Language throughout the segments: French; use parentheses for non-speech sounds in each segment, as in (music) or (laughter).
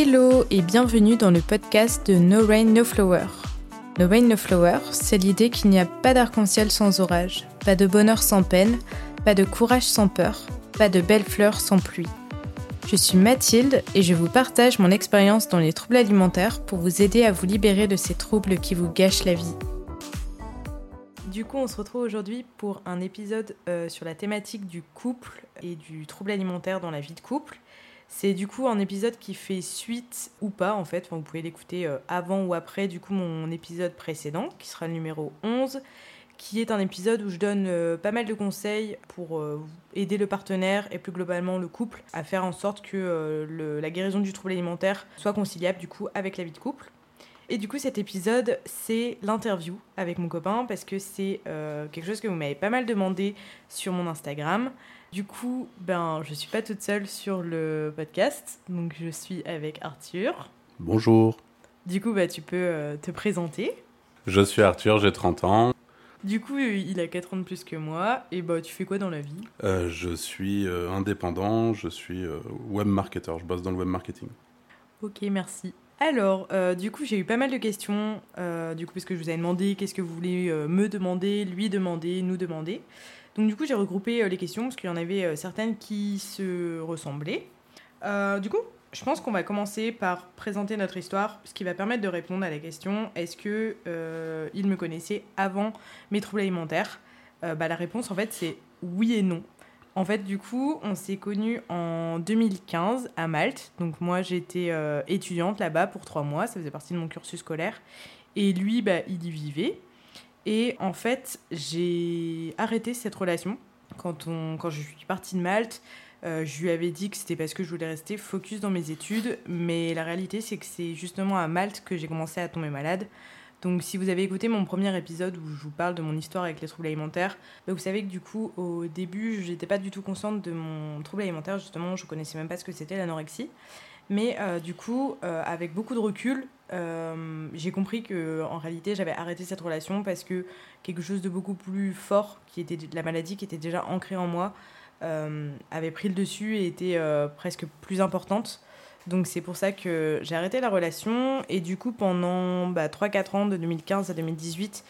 Hello et bienvenue dans le podcast de No Rain No Flower. No Rain No Flower, c'est l'idée qu'il n'y a pas d'arc-en-ciel sans orage, pas de bonheur sans peine, pas de courage sans peur, pas de belles fleurs sans pluie. Je suis Mathilde et je vous partage mon expérience dans les troubles alimentaires pour vous aider à vous libérer de ces troubles qui vous gâchent la vie. Du coup, on se retrouve aujourd'hui pour un épisode euh, sur la thématique du couple et du trouble alimentaire dans la vie de couple. C'est du coup un épisode qui fait suite ou pas en fait, vous pouvez l'écouter euh, avant ou après du coup mon épisode précédent qui sera le numéro 11 qui est un épisode où je donne euh, pas mal de conseils pour euh, aider le partenaire et plus globalement le couple à faire en sorte que la guérison du trouble alimentaire soit conciliable du coup avec la vie de couple. Et du coup cet épisode c'est l'interview avec mon copain parce que c'est quelque chose que vous m'avez pas mal demandé sur mon Instagram. Du coup ben je suis pas toute seule sur le podcast donc je suis avec Arthur. Bonjour. Du coup bah tu peux te présenter. Je suis Arthur, j'ai 30 ans. Du coup, il a 4 ans de plus que moi. Et bah, tu fais quoi dans la vie? Euh, Je suis euh, indépendant, je suis euh, web marketer, je bosse dans le web marketing. Ok, merci. Alors, du coup, j'ai eu pas mal de questions, du coup, parce que je vous avais demandé qu'est-ce que vous voulez me demander, lui demander, nous demander. Donc, du coup, j'ai regroupé les questions, parce qu'il y en avait certaines qui se ressemblaient. du coup, je pense qu'on va commencer par présenter notre histoire, ce qui va permettre de répondre à la question est-ce que euh, il me connaissait avant mes troubles alimentaires? Euh, bah, La réponse, en fait, c'est oui et non. En fait, du coup, on s'est connus en 2015 à Malte. Donc, moi, j'étais euh, étudiante là-bas pour trois mois. Ça faisait partie de mon cursus scolaire. Et lui, bah, il y vivait. Et en fait, j'ai arrêté cette relation quand, je suis partie de Malte. Euh, je lui avais dit que c'était parce que je voulais rester focus dans mes études, mais la réalité c'est que c'est justement à Malte que j'ai commencé à tomber malade. Donc si vous avez écouté mon premier épisode où je vous parle de mon histoire avec les troubles alimentaires, bah, vous savez que du coup au début j'étais pas du tout consciente de mon trouble alimentaire, justement je connaissais même pas ce que c'était l'anorexie. Mais euh, du coup, euh, avec beaucoup de recul, j'ai compris que en réalité j'avais arrêté cette relation parce que quelque chose de beaucoup plus fort, qui était la maladie qui était déjà ancrée en moi, euh, avait pris le dessus et était euh, presque plus importante. Donc c'est pour ça que j'ai arrêté la relation. Et du coup, pendant bah, 3-4 ans, de 2015 à 2018,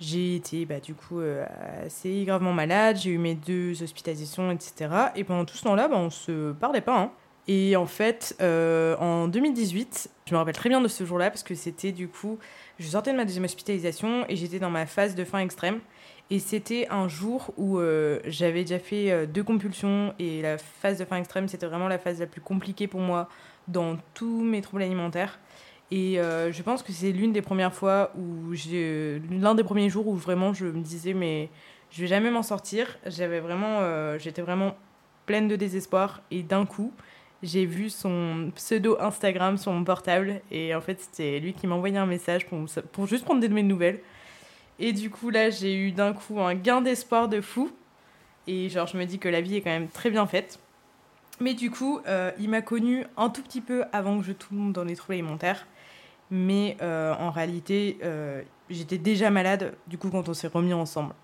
j'ai été bah, du coup euh, assez gravement malade. J'ai eu mes deux hospitalisations, etc. Et pendant tout ce temps-là, bah, on se parlait pas. Hein. Et en fait, en 2018, je me rappelle très bien de ce jour-là parce que c'était du coup, je sortais de ma deuxième hospitalisation et j'étais dans ma phase de faim extrême. Et c'était un jour où euh, j'avais déjà fait euh, deux compulsions et la phase de faim extrême, c'était vraiment la phase la plus compliquée pour moi dans tous mes troubles alimentaires. Et euh, je pense que c'est l'une des premières fois où j'ai. l'un des premiers jours où vraiment je me disais, mais je vais jamais m'en sortir. J'avais vraiment. j'étais vraiment pleine de désespoir et d'un coup, j'ai vu son pseudo Instagram sur mon portable et en fait, c'était lui qui m'envoyait un message pour, pour juste prendre des nouvelles. Et du coup, là, j'ai eu d'un coup un gain d'espoir de fou. Et genre, je me dis que la vie est quand même très bien faite. Mais du coup, euh, il m'a connu un tout petit peu avant que je tombe dans les troubles alimentaires. Mais euh, en réalité, euh, j'étais déjà malade, du coup, quand on s'est remis ensemble.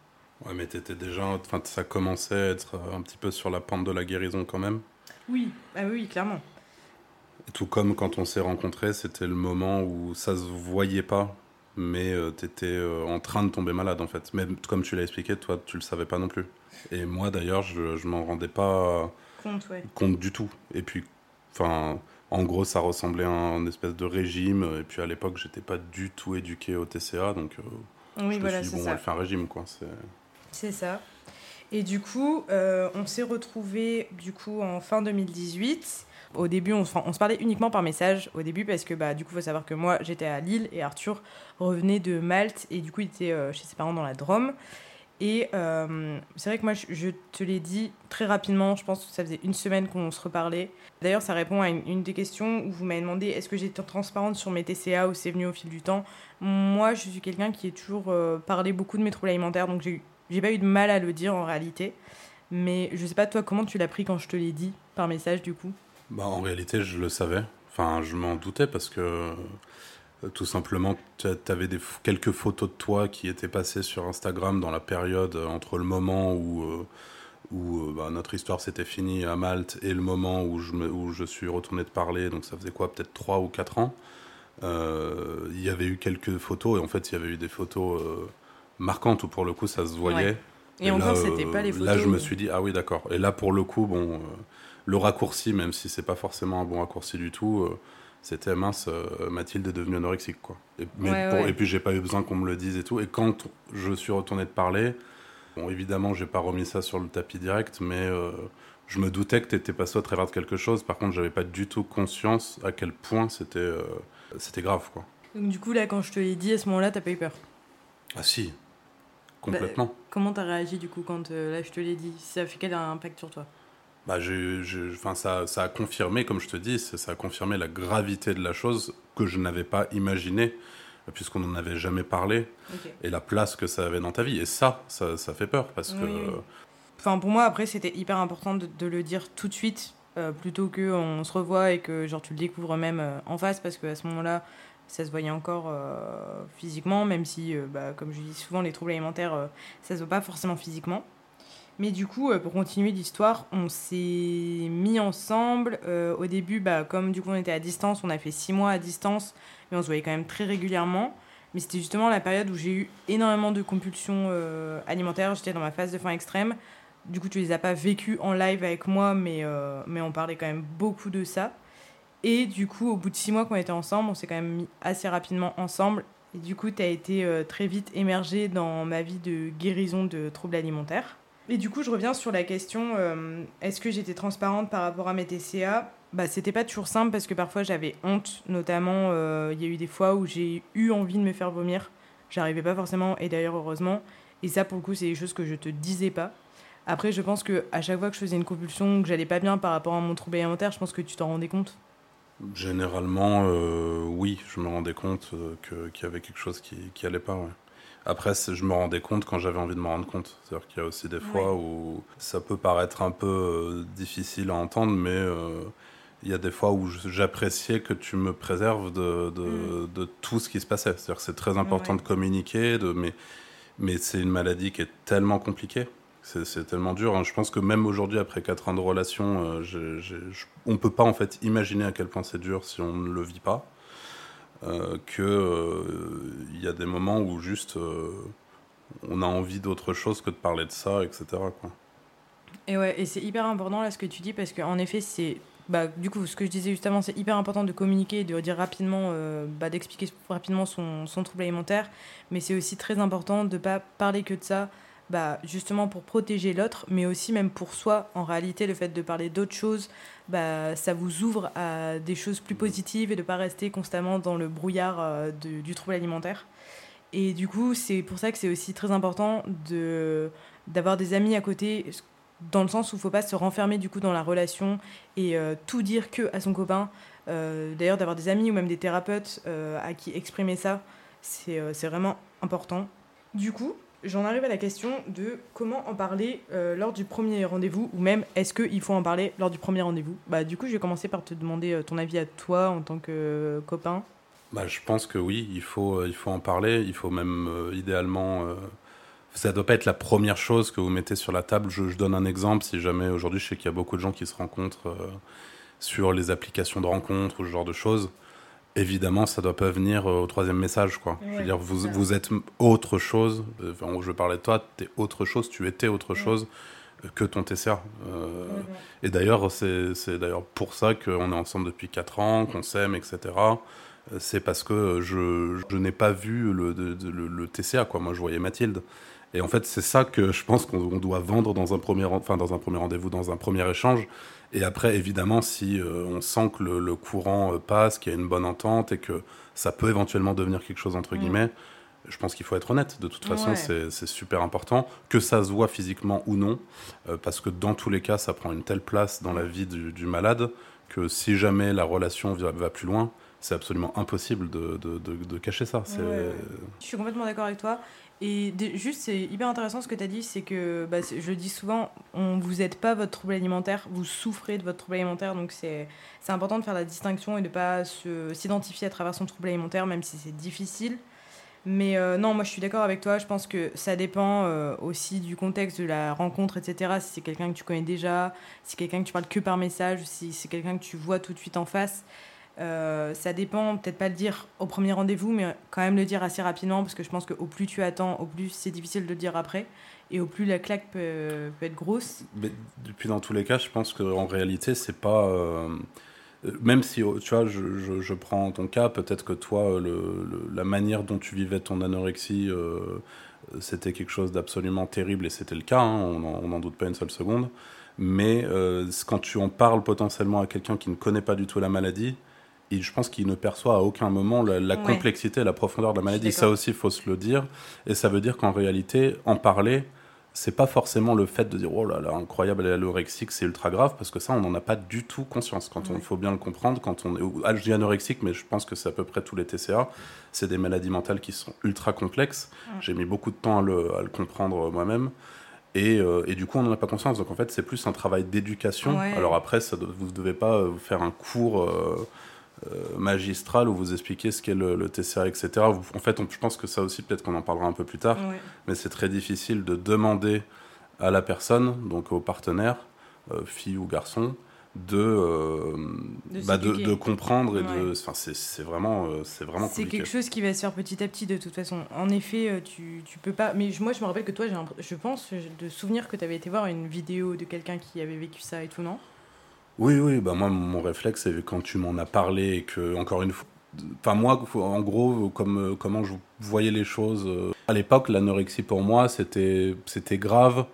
Ouais, mais t'étais déjà. Enfin, ça commençait à être un petit peu sur la pente de la guérison quand même. Oui, ah oui, clairement. tout comme quand on s'est rencontrés, c'était le moment où ça se voyait pas mais euh, tu étais euh, en train de tomber malade en fait. Mais comme tu l'as expliqué, toi tu le savais pas non plus. Et moi d'ailleurs, je, je m'en rendais pas compte, ouais. compte du tout. Et puis, enfin, en gros, ça ressemblait à un espèce de régime. Et puis à l'époque, j'étais pas du tout éduqué au TCA, donc euh, oui, je voilà, me suis dit, bon, on va faire un régime quoi. C'est ça. Et du coup, on s'est retrouvés du coup en fin 2018 au début, on, se parlait uniquement par message au début parce que bah, du coup, il faut savoir que moi, j'étais à Lille et Arthur revenait de Malte et du coup, il était euh, chez ses parents dans la Drôme. Et euh, c'est vrai que moi, je, te l'ai dit très rapidement, je pense que ça faisait une semaine qu'on se reparlait. D'ailleurs, ça répond à une, des questions où vous m'avez demandé est-ce que j'étais transparente sur mes TCA ou c'est venu au fil du temps? Moi, je suis quelqu'un qui est toujours euh, parlé beaucoup de mes troubles alimentaires, donc j'ai pas eu de mal à le dire en réalité. Mais je sais pas, toi, comment tu l'as pris quand je te l'ai dit par message du coup? Bah, En réalité, je le savais. Enfin, je m'en doutais parce que tout simplement, tu avais des, quelques photos de toi qui étaient passées sur Instagram dans la période euh, entre le moment où, où bah, notre histoire s'était finie à Malte et le moment où je, me, où je suis retourné de parler, donc ça faisait quoi, peut-être 3 ou 4 ans, il y avait eu quelques photos, et en fait il y avait eu des photos marquantes où pour le coup ça se voyait. Et, encore, c'était pas les photos. Là, je me suis dit, ah oui, d'accord. Et là, pour le coup, bon, le raccourci, même si c'est pas forcément un bon raccourci du tout, c'était mince, euh, Mathilde est devenue anorexique, quoi. Et, et puis j'ai pas eu besoin qu'on me le dise et tout. Et quand je suis retourné de parler, bon, évidemment, j'ai pas remis ça sur le tapis direct, mais euh, je me doutais que t'étais passé au travers de quelque chose. Par contre, j'avais pas du tout conscience à quel point c'était euh, c'était grave, quoi. Donc du coup, là, quand je te l'ai dit, à ce moment-là, t'as pas eu peur? Ah si, complètement. Bah, comment t'as réagi, du coup, quand là, je te l'ai dit? Ça a fait quel impact sur toi? Bah, ça, ça, a confirmé, comme je te dis, ça a confirmé la gravité de la chose que je n'avais pas imaginé, puisqu'on n'en avait jamais parlé, et la place que ça avait dans ta vie. Et ça, ça, ça fait peur, parce que... Enfin, pour moi, après, c'était hyper important de, le dire tout de suite, euh, plutôt qu'on se revoit et que genre, tu le découvres même euh, en face, parce qu'à ce moment-là, ça se voyait encore euh, physiquement, même si, bah, comme je dis souvent, les troubles alimentaires, ça se voit pas forcément physiquement. Mais du coup, euh, pour continuer l'histoire, on s'est mis ensemble. Euh, au début, bah, comme du coup on était à distance, on a fait six mois à distance, mais on se voyait quand même très régulièrement. Mais c'était justement la période où j'ai eu énormément de compulsions euh, alimentaires. J'étais dans ma phase de faim extrême. Du coup, tu les as pas vécues en live avec moi, mais, mais on parlait quand même beaucoup de ça. Et du coup, au bout de six mois qu'on était ensemble, on s'est quand même mis assez rapidement ensemble. Et du coup, tu as été très vite émergé dans ma vie de guérison de troubles alimentaires. Et du coup, je reviens sur la question euh, est-ce que j'étais transparente par rapport à mes TCA bah, C'était pas toujours simple parce que parfois j'avais honte, notamment euh, il y a eu des fois où j'ai eu envie de me faire vomir. J'arrivais pas forcément, et d'ailleurs, heureusement. Et ça, pour le coup, c'est des choses que je te disais pas. Après, je pense que à chaque fois que je faisais une compulsion, que j'allais pas bien par rapport à mon trouble alimentaire, je pense que tu t'en rendais compte? Généralement, euh, oui, je me rendais compte qu'il y avait quelque chose qui, qui allait pas. Ouais. Après, je me rendais compte quand j'avais envie de me rendre compte. C'est-à-dire qu'il y a aussi des fois où ça peut paraître un peu euh, difficile à entendre, mais euh, il y a des fois où j'appréciais que tu me préserves de, de, mm. tout ce qui se passait. C'est-à-dire que c'est très important de communiquer, de, mais, mais c'est une maladie qui est tellement compliquée. C'est tellement dur. Hein. Je pense que même aujourd'hui, après 4 ans de relation, euh, on ne peut pas en fait imaginer à quel point c'est dur si on ne le vit pas. Euh, qu'il euh, y a des moments où juste euh, on a envie d'autre chose que de parler de ça, etc. Et ouais, et c'est hyper important là ce que tu dis parce qu'en effet, c'est. Bah, du coup, ce que je disais justement, c'est hyper important de communiquer et de dire rapidement, bah, d'expliquer rapidement son, son, trouble alimentaire, mais c'est aussi très important de ne pas parler que de ça, bah, justement pour protéger l'autre, mais aussi même pour soi. En réalité, le fait de parler d'autres choses, bah, ça vous ouvre à des choses plus positives et de ne pas rester constamment dans le brouillard euh, du trouble alimentaire. Et du coup, c'est pour ça que c'est aussi très important de, d'avoir des amis à côté, dans le sens où il ne faut pas se renfermer du coup dans la relation et euh, tout dire que à son copain. Euh, d'ailleurs, d'avoir des amis ou même des thérapeutes à qui exprimer ça, c'est, c'est vraiment important. Du coup, j'en arrive à la question de comment en parler euh, lors du premier rendez-vous, ou même est-ce qu'il faut en parler lors du premier rendez-vous? Bah, Du coup, je vais commencer par te demander euh, ton avis à toi en tant que euh, copain. Bah, je pense que oui, il faut, il faut en parler, il faut même idéalement... ça ne doit pas être la première chose que vous mettez sur la table. Je, je donne un exemple, si jamais aujourd'hui je sais qu'il y a beaucoup de gens qui se rencontrent sur les applications de rencontres ou ce genre de choses évidemment, ça doit pas venir euh, au troisième message, quoi. je veux dire, vous, vous êtes autre chose. Enfin, je parlais de toi, tu es autre chose, tu étais autre chose que ton TCA. Euh, et d'ailleurs, c'est d'ailleurs pour ça qu'on est ensemble depuis 4 ans, qu'on s'aime, etc. Euh, c'est parce que je, je n'ai pas vu le, le, le, TCA, quoi. Moi, je voyais Mathilde. Et en fait, c'est ça que je pense qu'on doit vendre dans un premier, enfin, dans un premier rendez-vous, dans un premier échange. Et après, évidemment, si euh, on sent que le, courant euh, passe, qu'il y a une bonne entente et que ça peut éventuellement devenir quelque chose, entre mm. guillemets, je pense qu'il faut être honnête. De toute façon, c'est super important, que ça se voit physiquement ou non, euh, parce que dans tous les cas, ça prend une telle place dans la vie du, malade que si jamais la relation va, va plus loin, c'est absolument impossible de, de, de, cacher ça. Je suis complètement d'accord avec toi. Et juste, c'est hyper intéressant ce que tu as dit, c'est que, bah, je dis souvent, on, vous n'êtes pas votre trouble alimentaire, vous souffrez de votre trouble alimentaire, donc c'est important de faire la distinction et de ne pas s'identifier à travers son trouble alimentaire, même si c'est difficile. Mais euh, non, moi je suis d'accord avec toi. Je pense que ça dépend euh, aussi du contexte de la rencontre, etc. Si c'est quelqu'un que tu connais déjà, si c'est quelqu'un que tu parles que par message, si c'est quelqu'un que tu vois tout de suite en face. Euh, ça dépend, peut-être pas le dire au premier rendez-vous, mais quand même le dire assez rapidement, parce que je pense qu'au plus tu attends, au plus c'est difficile de le dire après, et au plus la claque peut, être grosse. Depuis dans tous les cas, je pense qu'en réalité, c'est pas. euh, même si, tu vois, je, je- prends ton cas, peut-être que toi, le- la manière dont tu vivais ton anorexie, euh, c'était quelque chose d'absolument terrible, et c'était le cas, hein, on n'en doute pas une seule seconde. Mais euh, quand tu en parles potentiellement à quelqu'un qui ne connaît pas du tout la maladie, je pense qu'il ne perçoit à aucun moment la, la Ouais. complexité et la profondeur de la maladie. Ça aussi, il faut se le dire. Et ça veut dire qu'en réalité, en parler, c'est pas forcément le fait de dire oh là là, incroyable, elle est anorexique, c'est ultra grave, parce que ça, on n'en a pas du tout conscience. Quand on faut bien le comprendre, quand on est. Ah, je dis anorexique, mais je pense que c'est à peu près tous les TCA. C'est des maladies mentales qui sont ultra complexes. Ouais. J'ai mis beaucoup de temps à le, à le comprendre moi-même. Et, euh, et du coup, on n'en a pas conscience. Donc en fait, c'est plus un travail d'éducation. Ouais. Alors après, ça, vous ne devez pas euh, faire un cours euh, euh, magistral où vous expliquez ce qu'est le, le TCA, etc. Vous- en fait, on- je pense que ça aussi, peut-être qu'on en parlera un peu plus tard Ouais. mais c'est très difficile de demander à la personne, donc au partenaire, euh, fille ou garçon, de, euh, De bah, de, comprendre et de. Enfin, c'est vraiment, euh, c'est vraiment C'est quelque chose qui va se faire petit à petit de toute façon. En effet, tu, tu peux pas. Mais moi, je me rappelle que toi, un- je pense de souvenir que tu avais été voir une vidéo de quelqu'un qui avait vécu ça et tout, non? Oui, oui, bah moi, mon réflexe, c'est quand tu m'en as parlé et que, encore une fois. Enfin, moi, en gros, comme, euh, comment je voyais les choses. euh, À l'époque, l'anorexie pour moi, c'était grave,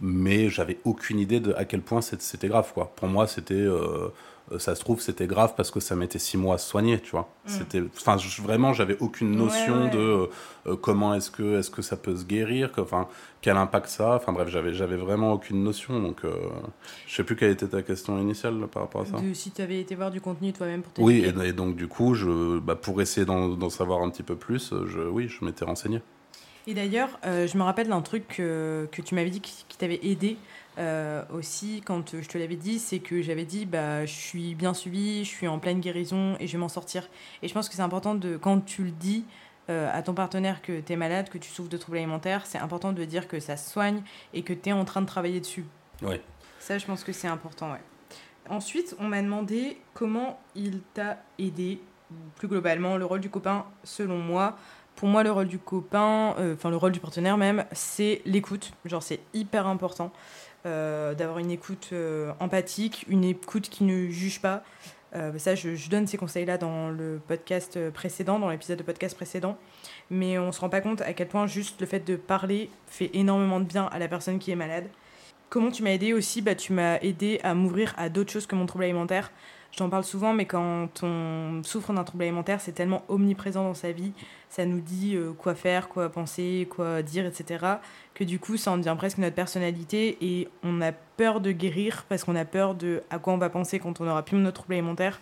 mais j'avais aucune idée de à quel point c'était grave, quoi. Pour moi, c'était. euh, ça se trouve, c'était grave parce que ça mettait six mois à se soigner, tu vois. Mm. C'était, enfin, vraiment, j'avais aucune notion ouais. de euh, euh, comment est-ce que, est-ce que ça peut se guérir, que- enfin, quel impact ça a. Enfin, bref, j'avais, j'avais vraiment aucune notion. Donc, euh, je sais plus quelle était ta question initiale là, par rapport à ça. de, Si tu avais été voir du contenu toi-même pour Oui, et, et donc du coup, je, bah, pour essayer d'en, savoir un petit peu plus, euh, je, oui, je m'étais renseigné. Et d'ailleurs, euh, je me rappelle d'un truc que, que tu m'avais dit qui, qui t'avait aidé euh, aussi quand je te l'avais dit, c'est que j'avais dit bah je suis bien suivie, je suis en pleine guérison et je vais m'en sortir. Et je pense que c'est important de quand tu le dis euh, à ton partenaire que tu es malade, que tu souffres de troubles alimentaires, c'est important de dire que ça se soigne et que tu es en train de travailler dessus. Oui. Ça, je pense que c'est important, ouais. Ensuite, on m'a demandé comment il t'a aidé, plus globalement, le rôle du copain, selon moi. Pour moi, le rôle du copain, euh, enfin le rôle du partenaire même, c'est l'écoute. Genre, c'est hyper important d'avoir une écoute euh, empathique, une écoute qui ne juge pas. Euh, ça, je, donne ces conseils-là dans le podcast précédent, dans l'épisode de podcast précédent. Mais on se rend pas compte à quel point juste le fait de parler fait énormément de bien à la personne qui est malade. Comment tu m'as aidé aussi? Bah, Tu m'as aidé à m'ouvrir à d'autres choses que mon trouble alimentaire. Je t'en parle souvent, mais quand on souffre d'un trouble alimentaire, c'est tellement omniprésent dans sa vie. Ça nous dit euh, quoi faire, quoi penser, quoi dire, etc. Que du coup, ça en devient presque notre personnalité et on a peur de guérir parce qu'on a peur de à quoi on va penser quand on aura plus notre trouble alimentaire.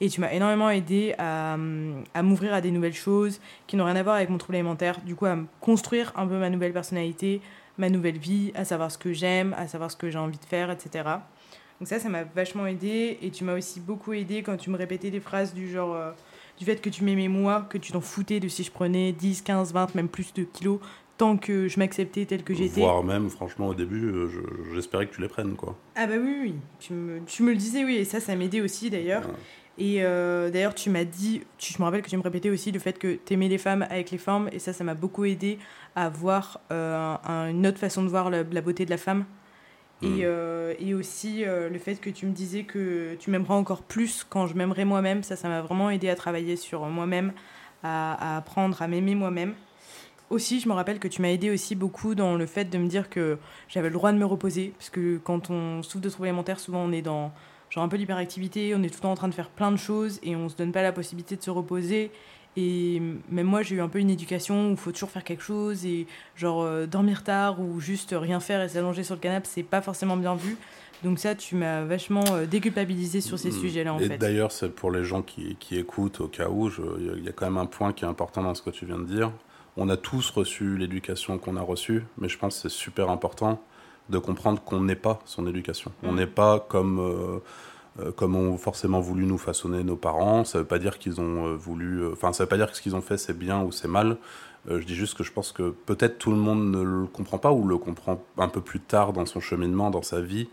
Et tu m'as énormément aidé à, hum, à m'ouvrir à des nouvelles choses qui n'ont rien à voir avec mon trouble alimentaire. Du coup, à construire un peu ma nouvelle personnalité, ma nouvelle vie, à savoir ce que j'aime, à savoir ce que j'ai envie de faire, etc. Donc ça, ça m'a vachement aidé. Et tu m'as aussi beaucoup aidé quand tu me répétais des phrases du genre... euh, du fait que tu m'aimais moi, que tu t'en foutais de si je prenais 10, 15, 20, même plus de kilos, tant que je m'acceptais telle que j'étais. Voire même, franchement, au début, euh, je- j'espérais que tu les prennes, quoi. Ah bah oui, oui, tu me, tu me le disais, oui, et ça, ça m'aidait aussi d'ailleurs. Ouais. Et euh, d'ailleurs, tu m'as dit, tu, je me rappelle que tu me répétais aussi le fait que t'aimais les femmes avec les formes, et ça, ça m'a beaucoup aidé à voir euh, un- une autre façon de voir la, la beauté de la femme. Mm. Et, euh, et aussi euh, le fait que tu me disais que tu m'aimeras encore plus quand je m'aimerai moi-même, ça, ça m'a vraiment aidé à travailler sur moi-même, à, à apprendre à m'aimer moi-même. Aussi, je me rappelle que tu m'as aidé aussi beaucoup dans le fait de me dire que j'avais le droit de me reposer, parce que quand on souffre de troubles alimentaires, souvent on est dans genre un peu l'hyperactivité, on est tout le temps en train de faire plein de choses et on se donne pas la possibilité de se reposer. Et même moi, j'ai eu un peu une éducation où il faut toujours faire quelque chose et genre euh, dormir tard ou juste rien faire et s'allonger sur le canapé, c'est pas forcément bien vu. Donc ça, tu m'as vachement euh, déculpabilisé sur ces Mm. sujets-là en Et fait. d'ailleurs, c'est pour les gens qui, qui écoutent, au cas où, il y a- il y, a quand même un point qui est important dans ce que tu viens de dire. On a tous reçu l'éducation qu'on a reçue, mais je pense que c'est super important de comprendre qu'on n'est pas son éducation. On Mm. n'est pas comme, euh, comme ont forcément voulu nous façonner nos parents. Ça veut pas dire qu'ils ont euh, voulu. euh, Enfin, ça veut pas dire que ce qu'ils ont fait c'est bien ou c'est mal. je dis juste que je pense que peut-être tout le monde ne le comprend pas ou le comprend un peu plus tard dans son cheminement, dans sa vie,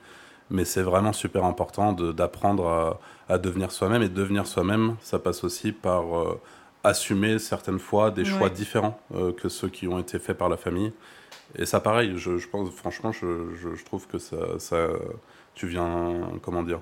mais c'est vraiment super important d'apprendre à, devenir soi-même. Et devenir soi-même, ça passe aussi par assumer certaines fois des choix différents que ceux qui ont été faits par la famille. Et ça, pareil, je, pense, franchement, je, je, trouve que ça, ça, tu viens, comment dire,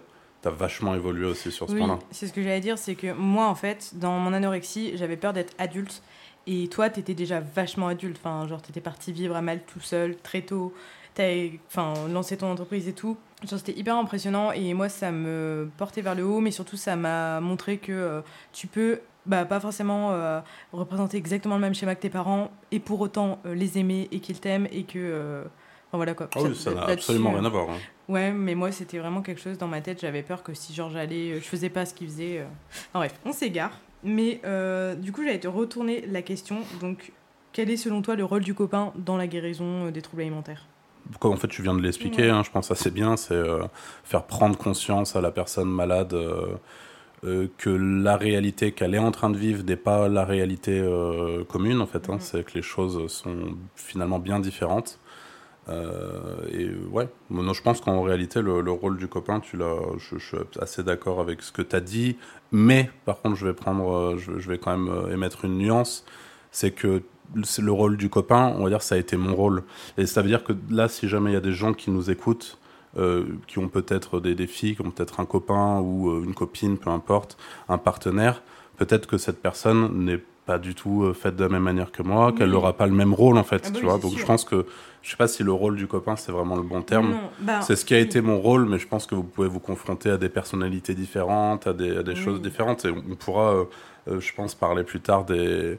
vachement évolué aussi sur ce oui, point-là. C'est ce que j'allais dire, c'est que moi, en fait, dans mon anorexie, j'avais peur d'être adulte. Et toi, tu étais déjà vachement adulte. Enfin, genre, tu étais parti vivre à mal tout seul, très tôt. Tu enfin, lancé ton entreprise et tout. Genre, c'était hyper impressionnant. Et moi, ça me portait vers le haut, mais surtout, ça m'a montré que euh, tu peux bah, pas forcément euh, représenter exactement le même schéma que tes parents et pour autant euh, les aimer et qu'ils t'aiment et que enfin, voilà quoi ah oui, ça n'a absolument rien à voir hein. ouais mais moi c'était vraiment quelque chose dans ma tête j'avais peur que si genre j'allais je faisais pas ce qu'il faisait bref on s'égare mais du coup j'allais te retourner la question donc quel est selon toi le rôle du copain dans la guérison des troubles alimentaires? Comme en fait tu viens de l'expliquer, hein, je pense assez bien, c'est faire prendre conscience à la personne malade euh, que la réalité qu'elle est en train de vivre n'est pas la réalité euh, commune en fait. Hein. Mm-hmm. C'est que les choses sont finalement bien différentes. Euh, et ouais, non, je pense qu'en réalité, le, rôle du copain, tu l'as, je, suis assez d'accord avec ce que tu as dit, mais par contre, je vais prendre, je, vais quand même émettre une nuance, c'est que le rôle du copain, on va dire, ça a été mon rôle. Et ça veut dire que là, si jamais il y a des gens qui nous écoutent, euh, qui ont peut-être des défis, qui ont peut-être un copain ou euh, une copine, peu importe, un partenaire, peut-être que cette personne n'est pas du tout euh, faite de la même manière que moi, qu'elle n'aura pas le même rôle en fait, ah bah tu vois. Donc je pense que je sais pas si le rôle du copain c'est vraiment le bon terme. Bah, c'est ce qui a été mon rôle, mais je pense que vous pouvez vous confronter à des personnalités différentes, à des, des choses différentes, et on pourra, je pense, parler plus tard des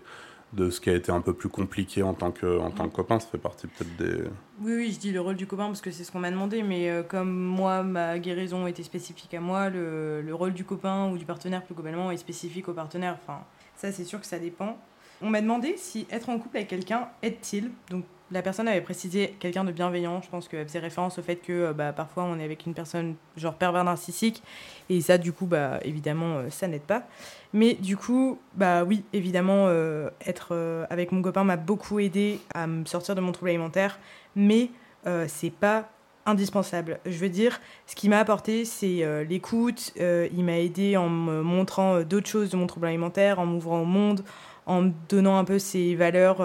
de ce qui a été un peu plus compliqué en tant que, en tant que copain. Ça fait partie peut-être des... Oui, oui, je dis le rôle du copain parce que c'est ce qu'on m'a demandé, mais euh, comme moi, ma guérison était spécifique à moi, le, le, rôle du copain ou du partenaire plus globalement est spécifique au partenaire. Enfin, ça, c'est sûr que ça dépend. On m'a demandé si être en couple avec quelqu'un aide-t-il. Donc, la personne avait précisé quelqu'un de bienveillant. Je pense qu'elle faisait référence au fait que euh, bah, parfois on est avec une personne genre pervers narcissique. Et ça, du coup, bah, évidemment, euh, ça n'aide pas. Mais du coup, bah oui, évidemment, euh, être avec mon copain m'a beaucoup aidé à me sortir de mon trouble alimentaire. Mais c'est pas indispensable. Je veux dire, ce qui m'a apporté, c'est l'écoute. il m'a aidé en me montrant d'autres choses de mon trouble alimentaire, en m'ouvrant au monde, en me donnant un peu ces valeurs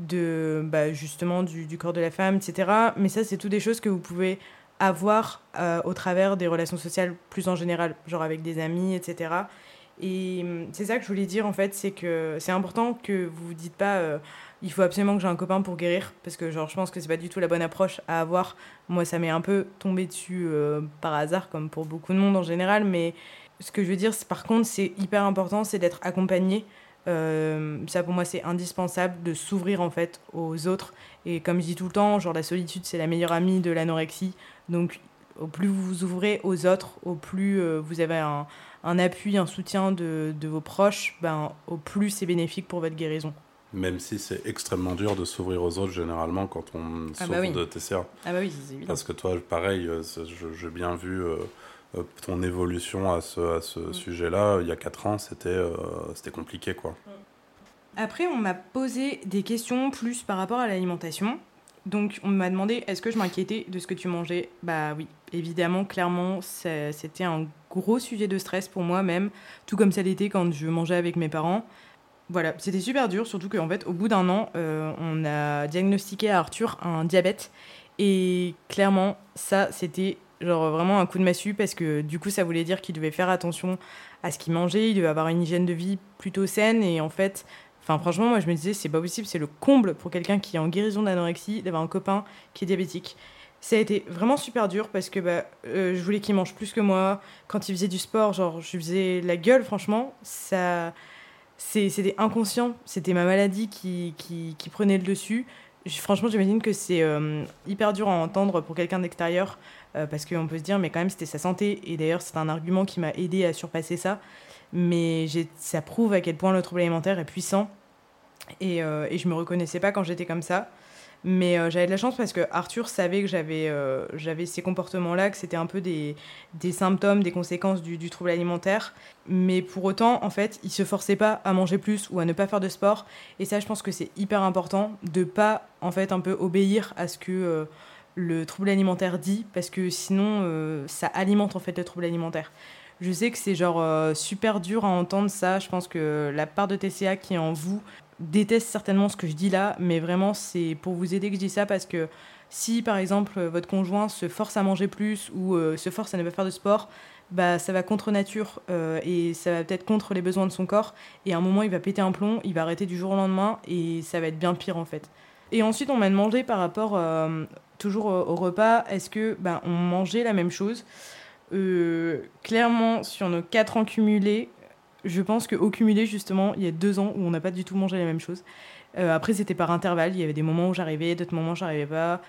de bah, justement du, corps de la femme, etc. Mais ça, c'est tout des choses que vous pouvez avoir euh, au travers des relations sociales plus en général, genre avec des amis, etc. Et hum, c'est ça que je voulais dire en fait, c'est que c'est important que vous vous dites pas euh, il faut absolument que j'ai un copain pour guérir, parce que genre je pense que c'est pas du tout la bonne approche à avoir. Moi, ça m'est un peu tombé dessus euh, par hasard, comme pour beaucoup de monde en général, mais ce que je veux dire, par contre, c'est hyper important, c'est d'être accompagné. Euh, ça pour moi c'est indispensable de s'ouvrir en fait aux autres. Et comme je dis tout le temps genre la solitude c'est la meilleure amie de l'anorexie. Donc au plus vous vous ouvrez aux autres au plus euh, vous avez un, un, appui un soutien de, de, vos proches ben au plus c'est bénéfique pour votre guérison même si c'est extrêmement dur de s'ouvrir aux autres généralement quand on ah bah souffre de TCA ah bah oui c'est évident parce que toi pareil euh, j'ai bien vu euh, ton évolution à ce, à ce mm. sujet-là, il y a 4 ans, c'était euh, c'était compliqué. quoi. Mm. Après, on m'a posé des questions plus par rapport à l'alimentation. Donc, on m'a demandé est-ce que je m'inquiétais de ce que tu mangeais? Bah oui, évidemment, clairement, c'était un gros sujet de stress pour moi même, tout comme ça l'était quand je mangeais avec mes parents. Voilà, c'était super dur, surtout qu'en fait, au bout d'un an, euh, on a diagnostiqué à Arthur un diabète. Et clairement, ça, c'était genre vraiment un coup de massue parce que du coup ça voulait dire qu'il devait faire attention à ce qu'il mangeait, il devait avoir une hygiène de vie plutôt saine et en fait, franchement moi je me disais c'est pas possible, c'est le comble pour quelqu'un qui est en guérison d'anorexie d'avoir un copain qui est diabétique. Ça a été vraiment super dur parce que bah, euh, je voulais qu'il mange plus que moi. Quand il faisait du sport, genre je faisais la gueule franchement, ça c'était inconscient, c'était ma maladie qui, qui, prenait le dessus. franchement, j'imagine que c'est euh, hyper dur à entendre pour quelqu'un d'extérieur euh, parce qu'on peut se dire, mais quand même, c'était sa santé. Et d'ailleurs, c'est un argument qui m'a aidé à surpasser ça. Mais ça prouve à quel point le trouble alimentaire est puissant. Et, euh, et je me reconnaissais pas quand j'étais comme ça. Mais euh, j'avais de la chance parce que Arthur savait que j'avais euh, j'avais ces comportements-là, que c'était un peu des, des symptômes, des conséquences du, du, trouble alimentaire. Mais pour autant, en fait, il se forçait pas à manger plus ou à ne pas faire de sport. Et ça, je pense que c'est hyper important de pas, en fait, un peu obéir à ce que euh, le trouble alimentaire dit, parce que sinon, ça alimente, en fait, le trouble alimentaire. Je sais que c'est genre super dur à entendre ça. Je pense que la part de TCA qui est en vous déteste certainement ce que je dis là, mais vraiment, c'est pour vous aider que je dis ça parce que si, par exemple, votre conjoint se force à manger plus ou euh, se force à ne pas faire de sport, bah, ça va contre nature euh, et ça va peut-être contre les besoins de son corps. Et à un moment, il va péter un plomb, il va arrêter du jour au lendemain et ça va être bien pire en fait. Et ensuite, on m'a demandé par rapport euh, toujours au, repas, est-ce que bah, on mangeait la même chose? Clairement, sur nos quatre ans cumulés, je pense qu'au cumulé, justement, il y a deux ans où on n'a pas du tout mangé la même chose. Euh, après, c'était par intervalle. Il y avait des moments où j'arrivais, d'autres moments où j'arrivais pas.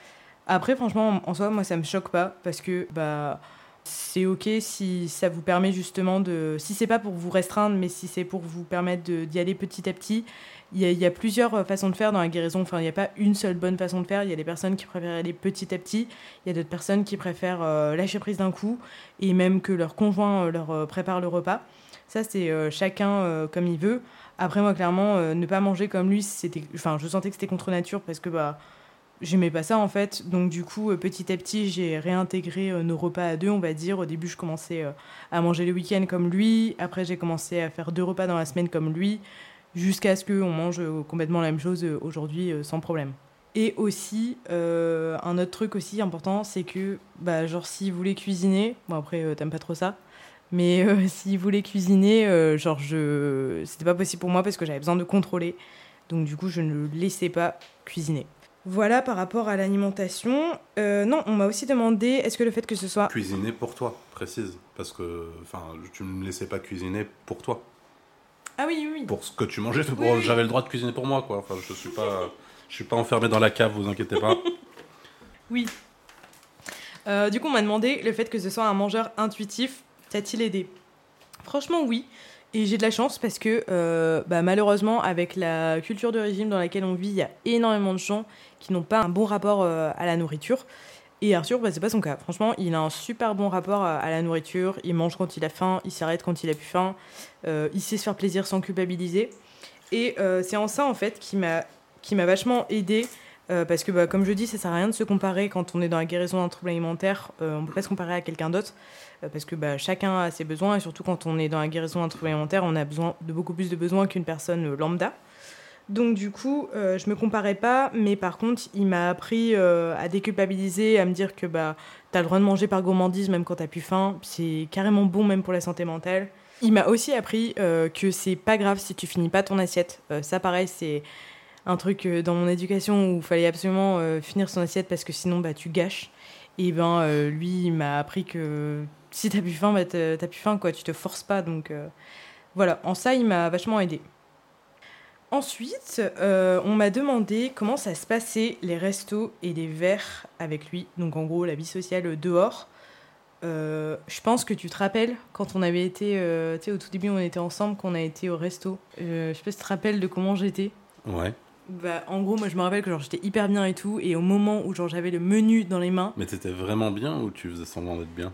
Après, franchement, en soi, moi, ça me choque pas parce que bah, c'est ok si ça vous permet justement de. Si c'est pas pour vous restreindre, mais si c'est pour vous permettre d'y aller petit à petit. Il y, a, il y, a, plusieurs façons de faire dans la guérison. Enfin, il n'y a pas une seule bonne façon de faire. Il y a des personnes qui préfèrent aller petit à petit. Il y a d'autres personnes qui préfèrent euh, lâcher prise d'un coup et même que leur conjoint euh, leur prépare le repas. Ça, c'est euh, chacun euh, comme il veut. Après, moi, clairement, euh, ne pas manger comme lui, c'était, enfin, je sentais que c'était contre nature parce que bah, j'aimais pas ça en fait. Donc, du coup, petit à petit, j'ai réintégré nos repas à deux, on va dire. Au début, je commençais à manger le week-end comme lui. Après, j'ai commencé à faire deux repas dans la semaine comme lui. Jusqu'à ce qu'on mange complètement la même chose aujourd'hui sans problème. Et aussi, un autre truc aussi important, c'est que, bah, genre, si vous voulez cuisiner, bon après, t'aimes pas trop ça, mais euh, (laughs) s'il voulait cuisiner, euh, genre, je... c'était pas possible pour moi parce que j'avais besoin de contrôler. Donc, du coup, je ne le laissais pas cuisiner. Voilà par rapport à l'alimentation. Euh, non, on m'a aussi demandé est-ce que le fait que ce soit. Cuisiner pour toi, précise. Parce que enfin, tu ne me laissais pas cuisiner pour toi. Ah oui, oui. Pour ce que tu mangeais, j'avais le droit de cuisiner pour moi, quoi. Enfin, je suis pas, je suis pas enfermé dans la cave, vous inquiétez pas. (laughs) oui. du coup, on m'a demandé le fait que ce soit un mangeur intuitif T'a-t-il aidé? Franchement, oui. Et j'ai de la chance parce que euh, bah, malheureusement, avec la culture de régime dans laquelle on vit, il y a énormément de gens qui n'ont pas un bon rapport euh, à la nourriture. Et Arthur, bah, c'est pas son cas. Franchement, il a un super bon rapport à, la nourriture. Il mange quand il a faim, il s'arrête quand il a plus faim. Euh, il sait se faire plaisir sans culpabiliser. Et c'est en ça, en fait, qui m'a vachement aidé. Parce que, bah, comme je dis, ça sert à rien de se comparer quand on est dans la guérison d'un trouble alimentaire. on peut pas se comparer à quelqu'un d'autre. Euh, parce que bah, chacun a ses besoins et surtout quand on est dans la guérison d'un trouble alimentaire, on a besoin de beaucoup plus de besoins qu'une personne lambda. Donc du coup, euh, je me comparais pas, mais par contre, il m'a appris euh, à déculpabiliser, à me dire que bah as le droit de manger par gourmandise même quand tu t'as plus faim, c'est carrément bon même pour la santé mentale. Il m'a aussi appris que c'est pas grave si tu finis pas ton assiette. ça pareil, c'est un truc dans mon éducation où il fallait absolument finir son assiette parce que sinon bah tu gâches. Et ben lui, il m'a appris que si t'as plus faim, bah t'as plus faim, quoi. Tu te forces pas. Donc euh, voilà, en ça, il m'a vachement aidé. Ensuite, euh, on m'a demandé comment ça se passait les restos et les verres avec lui. Donc en gros, la vie sociale dehors. Euh, je pense que tu te rappelles quand on avait été, tu sais, au tout début, on était ensemble, qu'on a été au resto. je sais pas si tu te rappelles de comment j'étais. Ouais. Bah, en gros, moi je me rappelle que genre j'étais hyper bien et tout, et au moment où genre j'avais le menu dans les mains. Mais t'étais vraiment bien ou tu faisais semblant d'être bien?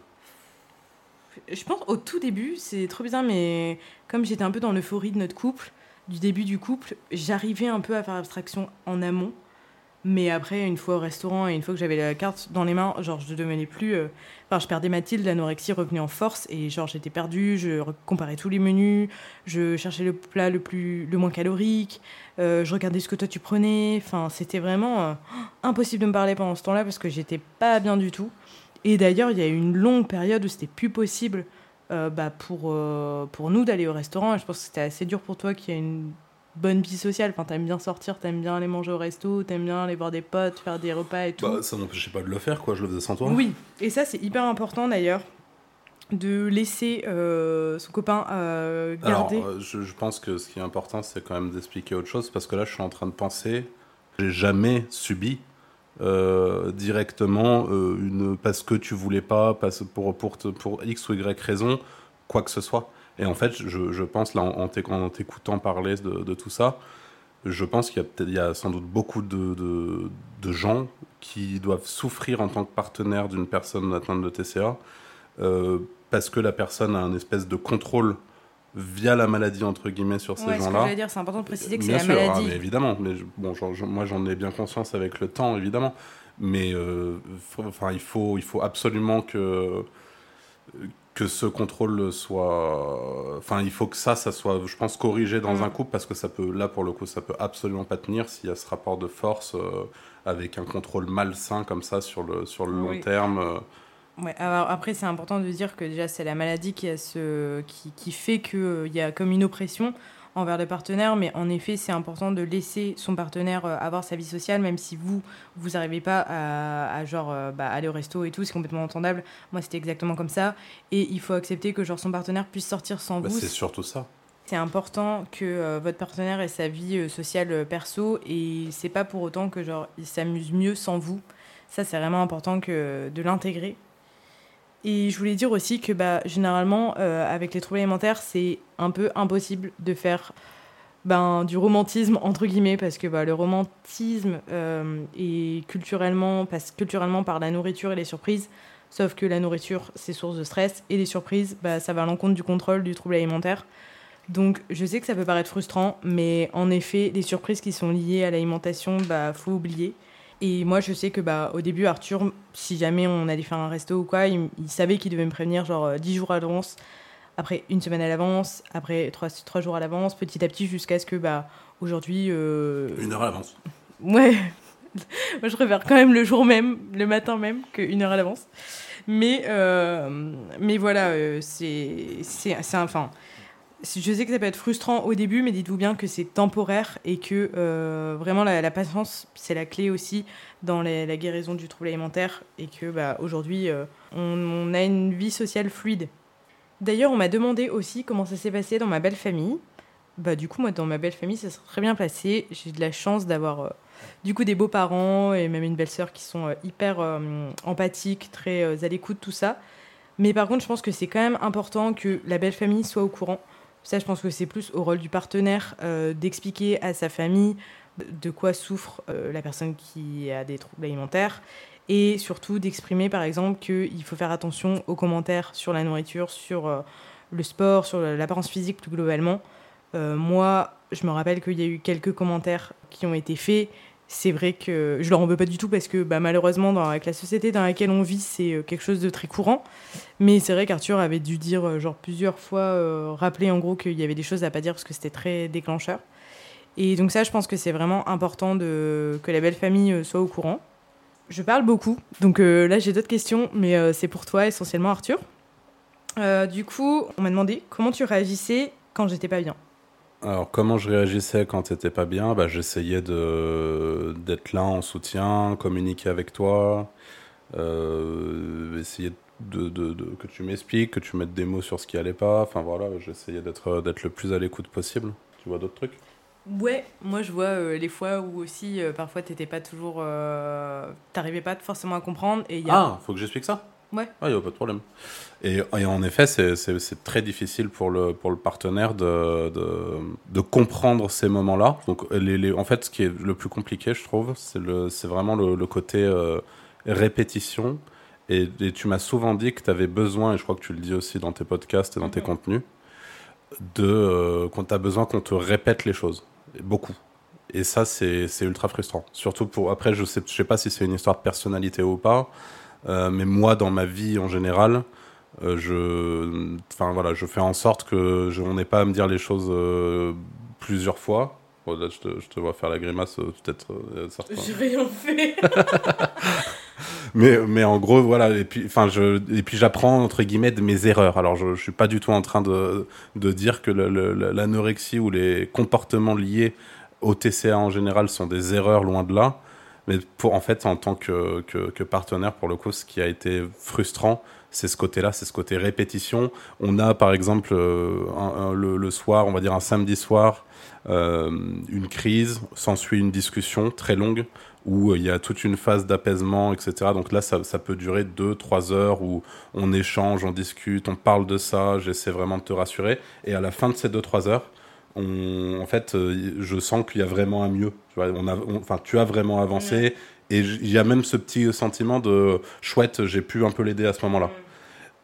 Je pense au tout début, c'est trop bizarre, mais comme j'étais un peu dans l'euphorie de notre couple, du début du couple, j'arrivais un peu à faire abstraction en amont. Mais après, une fois au restaurant et une fois que j'avais la carte dans les mains, genre je devenais plus. Euh, enfin, je perdais Mathilde, l'anorexie revenait en force et genre j'étais perdue. Je comparais tous les menus, je cherchais le plat le plus, le moins calorique, euh, je regardais ce que toi tu prenais. Enfin, c'était vraiment euh, impossible de me parler pendant ce temps-là parce que j'étais pas bien du tout. Et d'ailleurs, il y a eu une longue période où c'était plus possible bah, pour, pour nous d'aller au restaurant. Je pense que c'était assez dur pour toi qui a une bonne vie sociale. Enfin, t'aimes bien sortir, t'aimes bien aller manger au resto, t'aimes bien aller voir des potes, faire des repas et tout. Bah, ça n'empêchait pas de le faire, quoi. Je le faisais sans toi. Oui, et ça, c'est hyper important d'ailleurs de laisser euh, son copain garder. Alors, je, je, pense que ce qui est important, c'est quand même d'expliquer autre chose parce que là, je suis en train de penser, j'ai jamais subi euh, directement euh, une, parce que tu voulais pas, parce, pour, pour, pour X ou Y raison, quoi que ce soit. Et en fait, je, je pense, là, en, t'écoutant parler de, de, tout ça, je pense qu'il y, a y sans doute beaucoup de, de, de gens qui doivent souffrir en tant que partenaire d'une personne atteinte de TCA euh, parce que la personne a un espèce de contrôle via la maladie, entre guillemets, sur ces Ouais, ce que gens-là. j'allais dire, c'est important de préciser que c'est Bien la sûr, ah, maladie. mais évidemment. Mais je- bon, moi, j'en ai bien conscience avec le temps, évidemment. Mais euh, faut- enfin, il, faut, il faut absolument que, que ce contrôle soit. Enfin, il faut que ça, ça soit, je pense, corrigé dans Mm. un couple parce que ça peut, là, pour le coup, ça peut absolument pas tenir s'il y a ce rapport de force euh, avec un contrôle malsain comme ça sur le, sur le long terme. euh. Ouais, alors après, c'est important de dire que déjà, c'est la maladie qui, a ce, qui, qui fait qu'il y a comme une oppression envers le partenaire, mais en effet, c'est important de laisser son partenaire euh, avoir sa vie sociale, même si vous, vous n'arrivez pas à, à genre, euh, bah, aller au resto et tout, c'est complètement entendable. Moi, c'était exactement comme ça. Et il faut accepter que genre, son partenaire puisse sortir sans Bah, vous. c'est surtout ça. C'est important que euh, votre partenaire ait sa vie euh, sociale euh, perso et c'est pas pour autant que genre il s'amuse mieux sans vous. Ça c'est vraiment important que de l'intégrer. Et je voulais dire aussi que bah généralement euh, avec les troubles alimentaires c'est un peu impossible de faire ben, du romantisme entre guillemets parce que bah, le romantisme euh, est culturellement passe culturellement par la nourriture et les surprises. Sauf que la nourriture c'est source de stress et les surprises bah, ça va à l'encontre du contrôle du trouble alimentaire. Donc, je sais que ça peut paraître frustrant, mais en effet, les surprises qui sont liées à l'alimentation, bah, faut oublier. Et moi, je sais que, bah, au début, Arthur, si jamais on allait faire un resto ou quoi, il, il savait qu'il devait me prévenir genre euh, 10 jours à l'avance, après une semaine à l'avance, après 3, trois jours à l'avance, petit à petit, jusqu'à ce que, bah, aujourd'hui. euh, Une heure à l'avance. Ouais. (laughs) Moi, je préfère quand même le jour même, le matin même, qu'une heure à l'avance. Mais, euh, mais voilà, euh, c'est, c'est, c'est enfin, je sais que ça peut être frustrant au début, mais dites-vous bien que c'est temporaire et que euh, vraiment la, patience, c'est la clé aussi dans la, guérison du trouble alimentaire et que bah, aujourd'hui, euh, on, a une vie sociale fluide. D'ailleurs, on m'a demandé aussi comment ça s'est passé dans ma belle famille. Bah, du coup, moi, dans ma belle famille, ça s'est très bien passé. J'ai de la chance d'avoir euh, du coup des beaux-parents et même une belle-sœur qui sont hyper empathiques, très à l'écoute, tout ça. Mais par contre, je pense que c'est quand même important que la belle famille soit au courant. Ça, je pense que c'est plus au rôle du partenaire euh, d'expliquer à sa famille de quoi souffre euh, la personne qui a des troubles alimentaires et surtout d'exprimer par exemple qu'il faut faire attention aux commentaires sur la nourriture, sur euh, le sport, sur l'apparence physique plus globalement. Moi, je me rappelle qu'il y a eu quelques commentaires qui ont été faits. C'est vrai que je leur en veux pas du tout parce que bah, malheureusement, dans, avec la société dans laquelle on vit, c'est euh, quelque chose de très courant. Mais c'est vrai qu'Arthur avait dû dire euh, genre plusieurs fois, euh, rappeler en gros qu'il y avait des choses à pas dire parce que c'était très déclencheur. Et donc ça, je pense que c'est vraiment important de, que la belle famille soit au courant. Je parle beaucoup, donc là j'ai d'autres questions, mais c'est pour toi essentiellement Arthur. Du coup, on m'a demandé comment tu réagissais quand j'étais pas bien. Alors, comment je réagissais quand t'étais pas bien? Bah, J'essayais de, d'être là en soutien, communiquer avec toi, euh, essayer de, de- de- que tu m'expliques, que tu mettes des mots sur ce qui allait pas. Enfin voilà, j'essayais d'être, d'être le plus à l'écoute possible. Tu vois d'autres trucs? Ouais, moi je vois euh, les fois où aussi euh, parfois t'étais pas toujours. euh, T'arrivais pas forcément à comprendre et il y a. Ah, faut que j'explique ça? Ouais. Ah, y a pas de problème. Et, et en effet, c'est, très difficile pour le, pour le partenaire de, de, de comprendre ces moments-là. Donc, les, les- en fait, ce qui est le plus compliqué, je trouve, c'est, vraiment le, le côté euh, répétition. Et, et tu m'as souvent dit que tu avais besoin, et je crois que tu le dis aussi dans tes podcasts et dans tes Mhm. contenus, de, euh, qu'on t'a besoin qu'on te répète les choses. Et beaucoup. Et ça, c'est, ultra frustrant. Surtout pour. Après, je sais, je sais pas si c'est une histoire de personnalité ou pas. Euh, mais moi, dans ma vie en général, euh, je, enfin voilà, je fais en sorte que je, on n'ait pas à me dire les choses euh, plusieurs fois. Bon, là, je te, je te vois faire la grimace, peut-être. J'ai rien fait. Mais, mais en gros, voilà. Et puis, enfin, je, et puis j'apprends entre guillemets de mes erreurs. Alors, je, je suis pas du tout en train de, de dire que le- le- l'anorexie ou les comportements liés au TCA en général sont des erreurs, loin de là. Mais en fait, en tant que, partenaire, pour le coup, ce qui a été frustrant, c'est ce côté-là, c'est ce côté répétition. On a, par exemple, euh, le, soir, on va dire un samedi soir, euh, une crise, s'ensuit une discussion très longue où euh, il y a toute une phase d'apaisement, etc. Donc là, ça, peut durer deux, trois heures où on échange, on discute, on parle de ça, j'essaie vraiment de te rassurer. Et à la fin de ces deux, trois heures, on, en fait, euh, je sens qu'il y a vraiment un mieux. Tu vois, on a, enfin, tu as vraiment avancé. Et il y a même ce petit sentiment de chouette, j'ai pu un peu l'aider à ce moment-là.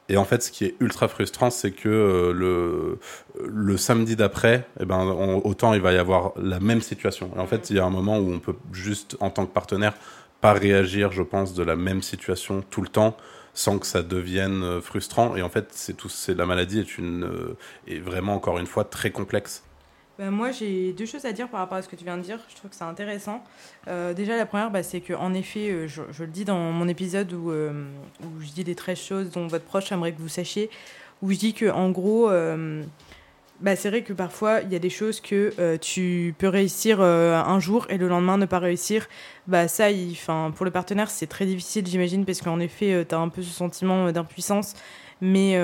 Et en fait, ce qui est ultra frustrant, c'est que euh, le, le samedi d'après, eh ben, autant il va y avoir la même situation. Et en fait, il y a un moment où on peut juste, en tant que partenaire, pas réagir, je pense, de la même situation tout le temps sans que ça devienne euh, frustrant. Et en fait, c'est tout, c'est la maladie est une est vraiment encore une fois très complexe. Ben moi, j'ai deux choses à dire par rapport à ce que tu viens de dire. Je trouve que c'est intéressant. Euh, déjà, la première, bah, c'est que en effet, je, je, le dis dans mon épisode où, où je dis des 13 choses dont votre proche aimerait que vous sachiez, où je dis que en gros, bah, c'est vrai que parfois, il y a des choses que euh, tu peux réussir euh, un jour et le lendemain ne pas réussir. Bah, ça, il, pour le partenaire, c'est très difficile, j'imagine, parce qu'en effet, euh, tu as un peu ce sentiment d'impuissance. Mais,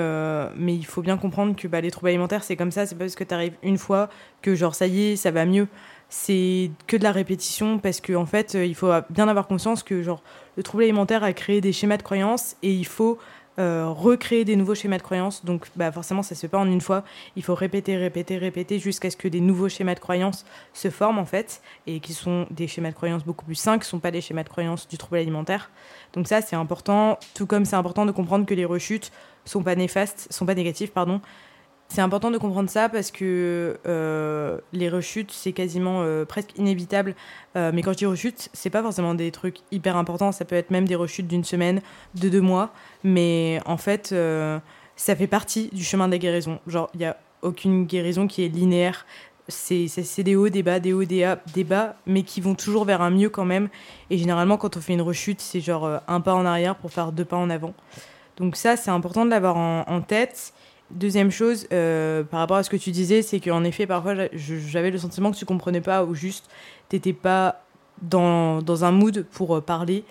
mais il faut bien comprendre que bah, les troubles alimentaires, c'est comme ça. C'est pas parce que tu arrives une fois que, genre, ça y est, ça va mieux. C'est que de la répétition parce qu'en en fait, il faut bien avoir conscience que, genre, le trouble alimentaire a créé des schémas de croyance et il faut euh, recréer des nouveaux schémas de croyances. Donc, bah, forcément, ça se fait pas en une fois. Il faut répéter, répéter, répéter jusqu'à ce que des nouveaux schémas de croyances se forment, en fait, et qui sont des schémas de croyances beaucoup plus sains, qui ne sont pas des schémas de croyances du trouble alimentaire. Donc, ça, c'est important. Tout comme c'est important de comprendre que les rechutes sont pas néfastes, sont pas négatives, pardon, c'est important de comprendre ça parce que euh, les rechutes, c'est quasiment euh, presque inévitable. Euh, mais quand je dis rechutes, c'est pas forcément des trucs hyper importants. Ça peut être même des rechutes d'une semaine, de deux mois. Mais en fait, ça fait partie du chemin de la guérison. Genre, il n'y a aucune guérison qui est linéaire. C'est des hauts, des bas, des hauts, des, des bas, mais qui vont toujours vers un mieux quand même. Et généralement, quand on fait une rechute, c'est genre un pas en arrière pour faire deux pas en avant. Donc ça, c'est important de l'avoir en tête. Deuxième chose, euh, par rapport à ce que tu disais, c'est qu'en effet, parfois, j'avais le sentiment que tu comprenais pas ou juste t'étais pas dans, dans, un mood pour euh, parler.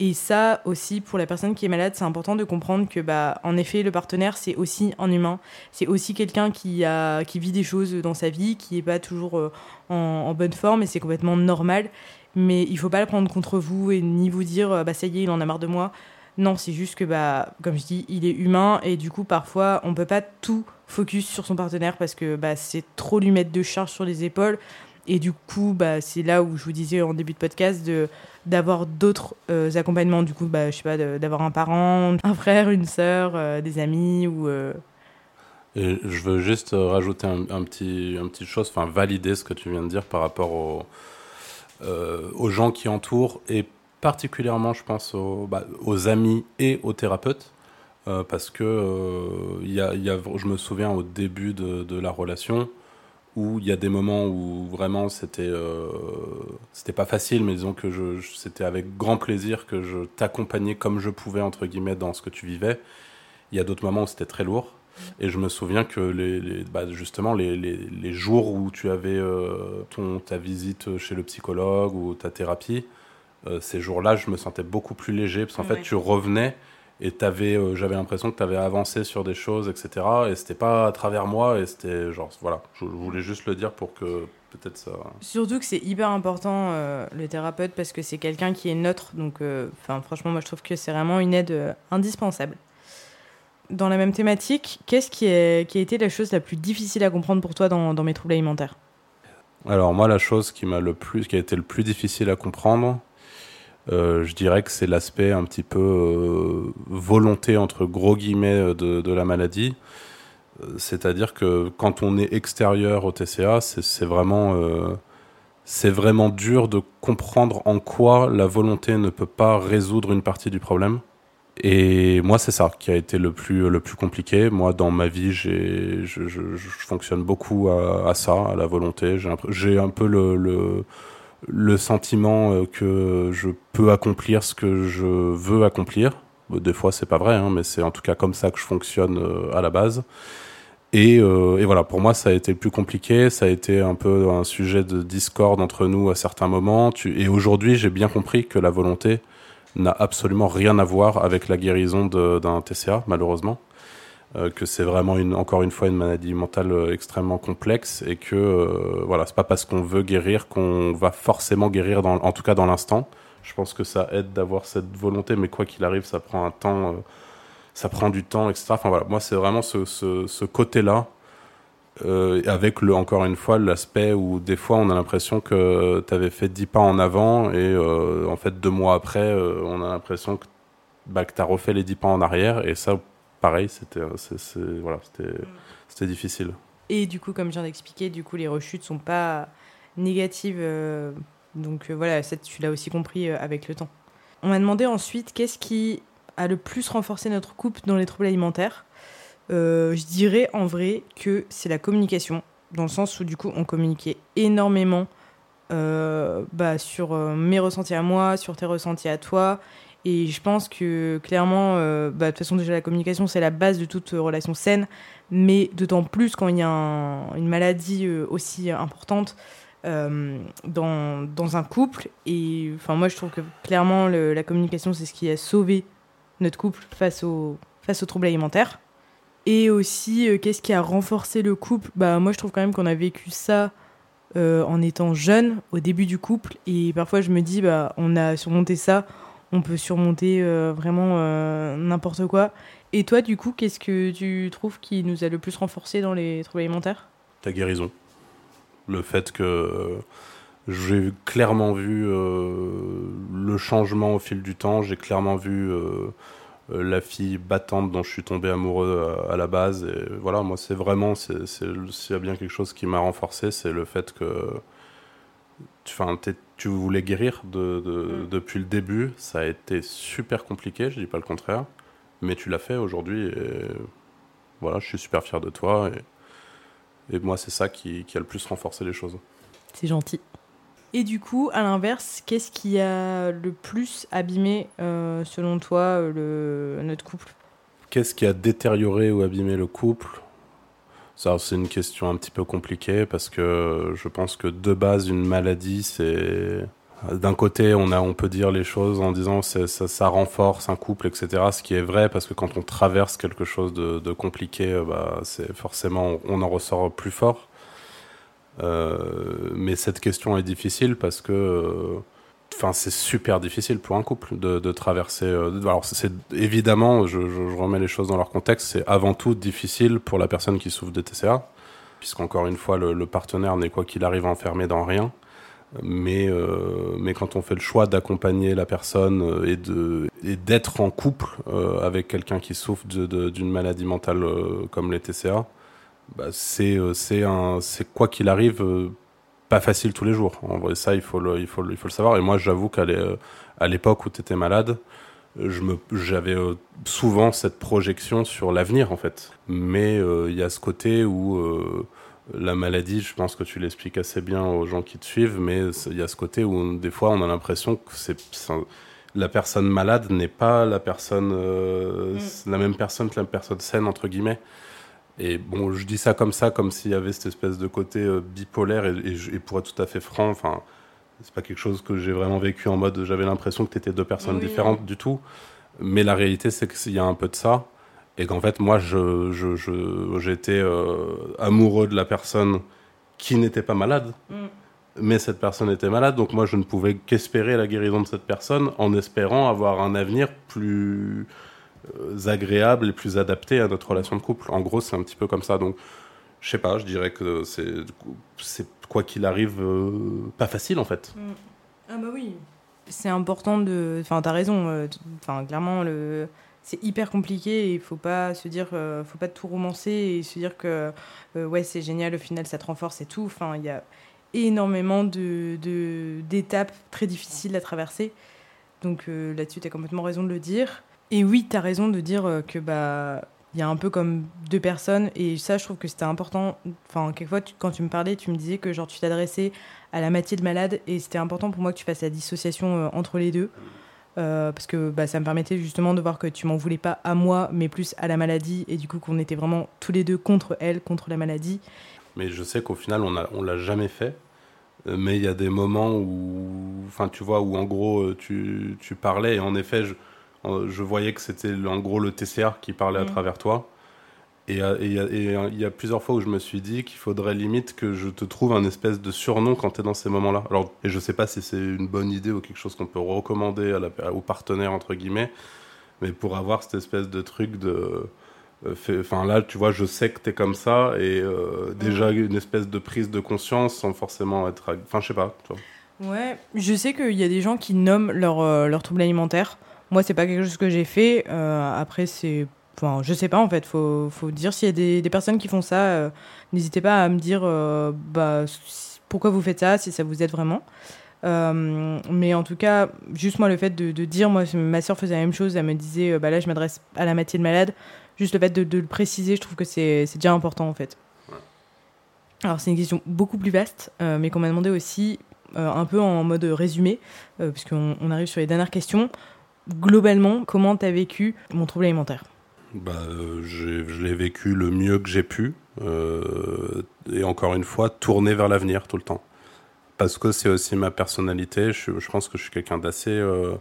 Et ça aussi, pour la personne qui est malade, c'est important de comprendre que, bah, en effet, le partenaire, c'est aussi un humain. C'est aussi quelqu'un qui, qui vit des choses dans sa vie, qui n'est pas toujours euh, en, bonne forme, et c'est complètement normal. Mais il faut pas le prendre contre vous et ni vous dire, bah, ça y est, il en a marre de moi. Non, c'est juste que, bah, comme je dis, il est humain et du coup, parfois, on peut pas tout focus sur son partenaire parce que bah, c'est trop lui mettre de charge sur les épaules. Et du coup, bah, c'est là où je vous disais en début de podcast de d'avoir d'autres euh, accompagnements. Du coup, bah, je sais pas, d'avoir un parent, un frère, une sœur, euh, des amis ou. Euh, je veux juste rajouter un, un, petit, chose, enfin valider ce que tu viens de dire par rapport aux gens qui entourent et particulièrement, je pense, aux, bah, aux amis et aux thérapeutes. Euh, parce que euh, y a, je me souviens au début de, la relation où il y a des moments où vraiment c'était euh, c'était pas facile, mais disons que je, c'était avec grand plaisir que je t'accompagnais comme je pouvais entre guillemets dans ce que tu vivais. Il y a d'autres moments où c'était très lourd. Et je me souviens que les, bah justement les, jours où tu avais ta visite chez le psychologue ou ta thérapie, euh, ces jours-là, je me sentais beaucoup plus léger parce qu'en fait, tu revenais et avais, euh, j'avais l'impression que tu avais avancé sur des choses, etc. Et c'était pas à travers moi et c'était genre, voilà, je voulais juste le dire pour que peut-être ça. Surtout que c'est hyper important euh, le thérapeute parce que c'est quelqu'un qui est neutre, donc enfin franchement, moi je trouve que c'est vraiment une aide indispensable. Dans la même thématique, qu'est-ce qui, est, qui a été la chose la plus difficile à comprendre pour toi dans, dans mes troubles alimentaires? Alors moi, la chose qui m'a le plus, qui a été le plus difficile à comprendre, euh, je dirais que c'est l'aspect un petit peu euh, volonté entre gros guillemets de, de la maladie. Euh, c'est-à-dire que quand on est extérieur au TCA, c'est vraiment, euh, vraiment dur de comprendre en quoi la volonté ne peut pas résoudre une partie du problème. Et moi, c'est ça qui a été le plus, le plus compliqué. Moi, dans ma vie, je, fonctionne beaucoup à, ça, à la volonté. J'ai un peu le le sentiment euh, que je peux accomplir ce que je veux accomplir. Des fois, c'est pas vrai, hein, mais c'est en tout cas comme ça que je fonctionne euh, à la base. Et, euh, et, voilà, pour moi, ça a été le plus compliqué. Ça a été un peu un sujet de discorde entre nous à certains moments. Et aujourd'hui, j'ai bien compris que la volonté n'a absolument rien à voir avec la guérison d'un TCA, malheureusement. Euh, que c'est vraiment une, encore une fois une maladie mentale euh, extrêmement complexe et que euh, voilà, c'est pas parce qu'on veut guérir qu'on va forcément guérir, dans, en tout cas dans l'instant. Je pense que ça aide d'avoir cette volonté, mais quoi qu'il arrive, ça prend un temps, ça prend du temps, etc. Enfin voilà, moi c'est vraiment ce, côté-là avec le, encore une fois l'aspect où des fois on a l'impression que tu avais fait 10 pas en avant et en fait deux mois après on a l'impression que, bah, que tu as refait les 10 pas en arrière et ça pareil c'était voilà, c'était difficile. Et du coup comme je viens d'expliquer du coup les rechutes sont pas négatives donc voilà ça tu l'as aussi compris avec le temps. On m'a demandé ensuite qu'est-ce qui a le plus renforcé notre couple dans les troubles alimentaires? Euh, je dirais en vrai que c'est la communication, dans le sens où du coup on communiquait énormément euh, bah, sur euh, mes ressentis à moi, sur tes ressentis à toi. Et je pense que clairement, bah, de toute façon déjà la communication c'est la base de toute relation saine, mais d'autant plus quand il y a une maladie aussi importante. dans, dans, un couple. Et enfin, moi, je trouve que clairement, la communication, c'est ce qui a sauvé notre couple face, au, face aux troubles alimentaires. Et aussi, euh, qu'est-ce qui a renforcé le couple? Bah moi, je trouve quand même qu'on a vécu ça euh, en étant jeune, au début du couple. Et parfois, je me dis, bah on a surmonté ça, on peut surmonter euh, vraiment n'importe quoi. Et toi, du coup, qu'est-ce que tu trouves qui nous a le plus renforcé dans les troubles alimentaires? Ta guérison. Le fait que j'ai clairement vu le changement au fil du temps, j'ai clairement vu euh, la fille battante dont je suis tombé amoureux à, la base. Et voilà, moi, c'est vraiment, s'il y a bien quelque chose qui m'a renforcé, c'est le fait que enfin, tu voulais guérir de, mm. depuis le début. Ça a été super compliqué, je dis pas le contraire, mais tu l'as fait aujourd'hui. Et voilà, je suis super fier de toi. Et, et moi, c'est ça qui, qui a le plus renforcé les choses. C'est gentil. Et du coup, à l'inverse, qu'est-ce qui a le plus abîmé, euh, selon toi, le, notre couple? Qu'est-ce qui a détérioré ou abîmé le couple? Ça, c'est une question un petit peu compliquée parce que je pense que de base, une maladie, c'est d'un côté, on, a, on peut dire les choses en disant ça, ça renforce un couple, etc. Ce qui est vrai parce que quand on traverse quelque chose de, compliqué, bah, c'est forcément on en ressort plus fort. Euh, mais cette question est difficile parce que euh, enfin c'est super difficile pour un couple de, traverser euh, alors c'est évidemment je, remets les choses dans leur contexte c'est avant tout difficile pour la personne qui souffre de TCA puisqu'encore une fois le, partenaire n'est quoi qu'il arrive enfermé dans rien. Mais euh, mais quand on fait le choix d'accompagner la personne et de et d'être en couple euh, avec quelqu'un qui souffre d'une maladie mentale comme les TCA bah, c'est euh, c'est quoi qu'il arrive euh, pas facile tous les jours. En vrai, ça il faut le il faut il faut le savoir. Et moi, j'avoue qu'à l'époque où tu étais malade, j'avais euh, souvent cette projection sur l'avenir en fait. Mais il y a ce côté où la maladie, je pense que tu l'expliques assez bien aux gens qui te suivent, mais il y a ce côté où des fois on a l'impression que c'est la personne malade n'est pas la personne mm. la même personne que la personne saine entre guillemets. Et bon, je dis ça comme ça, comme s'il y avait cette espèce de côté euh, bipolaire, et, et, pour être tout à fait franc, enfin, c'est pas quelque chose que j'ai vraiment vécu en mode j'avais l'impression que tu étais deux personnes différentes du tout. Mais la réalité, c'est qu'il y a un peu de ça. Et qu'en fait, moi, je, je, j'étais euh, amoureux de la personne qui n'était pas malade. Mm. Mais cette personne était malade, donc moi, je ne pouvais qu'espérer la guérison de cette personne en espérant avoir un avenir plus euh, agréable et plus adapté à notre relation de couple. En gros, c'est un petit peu comme ça. Donc, je sais pas, je dirais que c'est, quoi qu'il arrive, euh, pas facile en fait. Mm. Ah bah oui. C'est important de. Enfin, t'as raison. Euh, enfin, clairement, le. C'est hyper compliqué et il faut pas se dire, faut pas tout romancer et se dire que ouais c'est génial, au final ça te renforce et tout. Enfin, il y a énormément de, d'étapes très difficiles à traverser. Donc là-dessus, tu as complètement raison de le dire. Et oui, tu as raison de dire euh, que bah il y a un peu comme deux personnes. Et ça je trouve que c'était important. Enfin quelquefois quand tu me parlais tu me disais que genre tu t'adressais à la moitié de malade et c'était important pour moi que tu fasses la dissociation euh, entre les deux. Euh, parce que bah, ça me permettait justement de voir que tu m'en voulais pas à moi mais plus à la maladie. Et du coup qu'on était vraiment tous les deux contre elle contre la maladie. Mais je sais qu'au final on a on l'a jamais fait. Mais il y a des moments où enfin tu vois où en gros tu, tu parlais. Et en effet je je voyais que c'était en gros le TCR qui parlait à mm. travers toi. Et euh, euh, il y, a plusieurs fois où je me suis dit qu'il faudrait limite que je te trouve un espèce de surnom quand tu es dans ces moments-là. Alors, et je sais pas si c'est une bonne idée ou quelque chose qu'on peut recommander à la, aux partenaires, entre guillemets, mais pour avoir cette espèce de truc de. euh, Enfin là, tu vois, je sais que t'es comme ça et euh, déjà une espèce de prise de conscience sans forcément être. Enfin, je sais pas. Tu vois. Ouais, je sais qu'il y a des gens qui nomment leur, euh, leur trouble alimentaire. Moi, c'est pas quelque chose que j'ai fait. Euh, après, c'est. Enfin, je sais pas en fait. Faut, faut dire s'il y a des, des personnes qui font ça. euh, N'hésitez pas à me dire euh, bah, pourquoi vous faites ça, si ça vous aide vraiment. Euh, mais en tout cas, juste moi, le fait de, de dire, moi, ma soeur faisait la même chose. Elle me disait, euh, bah là, je m'adresse à la moitié de malade. Juste le fait de, de le préciser, je trouve que c'est c'est déjà important en fait. Alors, c'est une question beaucoup plus vaste, euh, mais qu'on m'a demandé aussi un peu en mode résumé, puisqu'on on arrive sur les dernières questions. Globalement, comment tu as vécu mon trouble alimentaire? Bah, euh, je l'ai vécu le mieux que j'ai pu. euh, et encore une fois, tourner vers l'avenir tout le temps. Parce que c'est aussi ma personnalité. Je, je pense que je suis quelqu'un d'assez euh,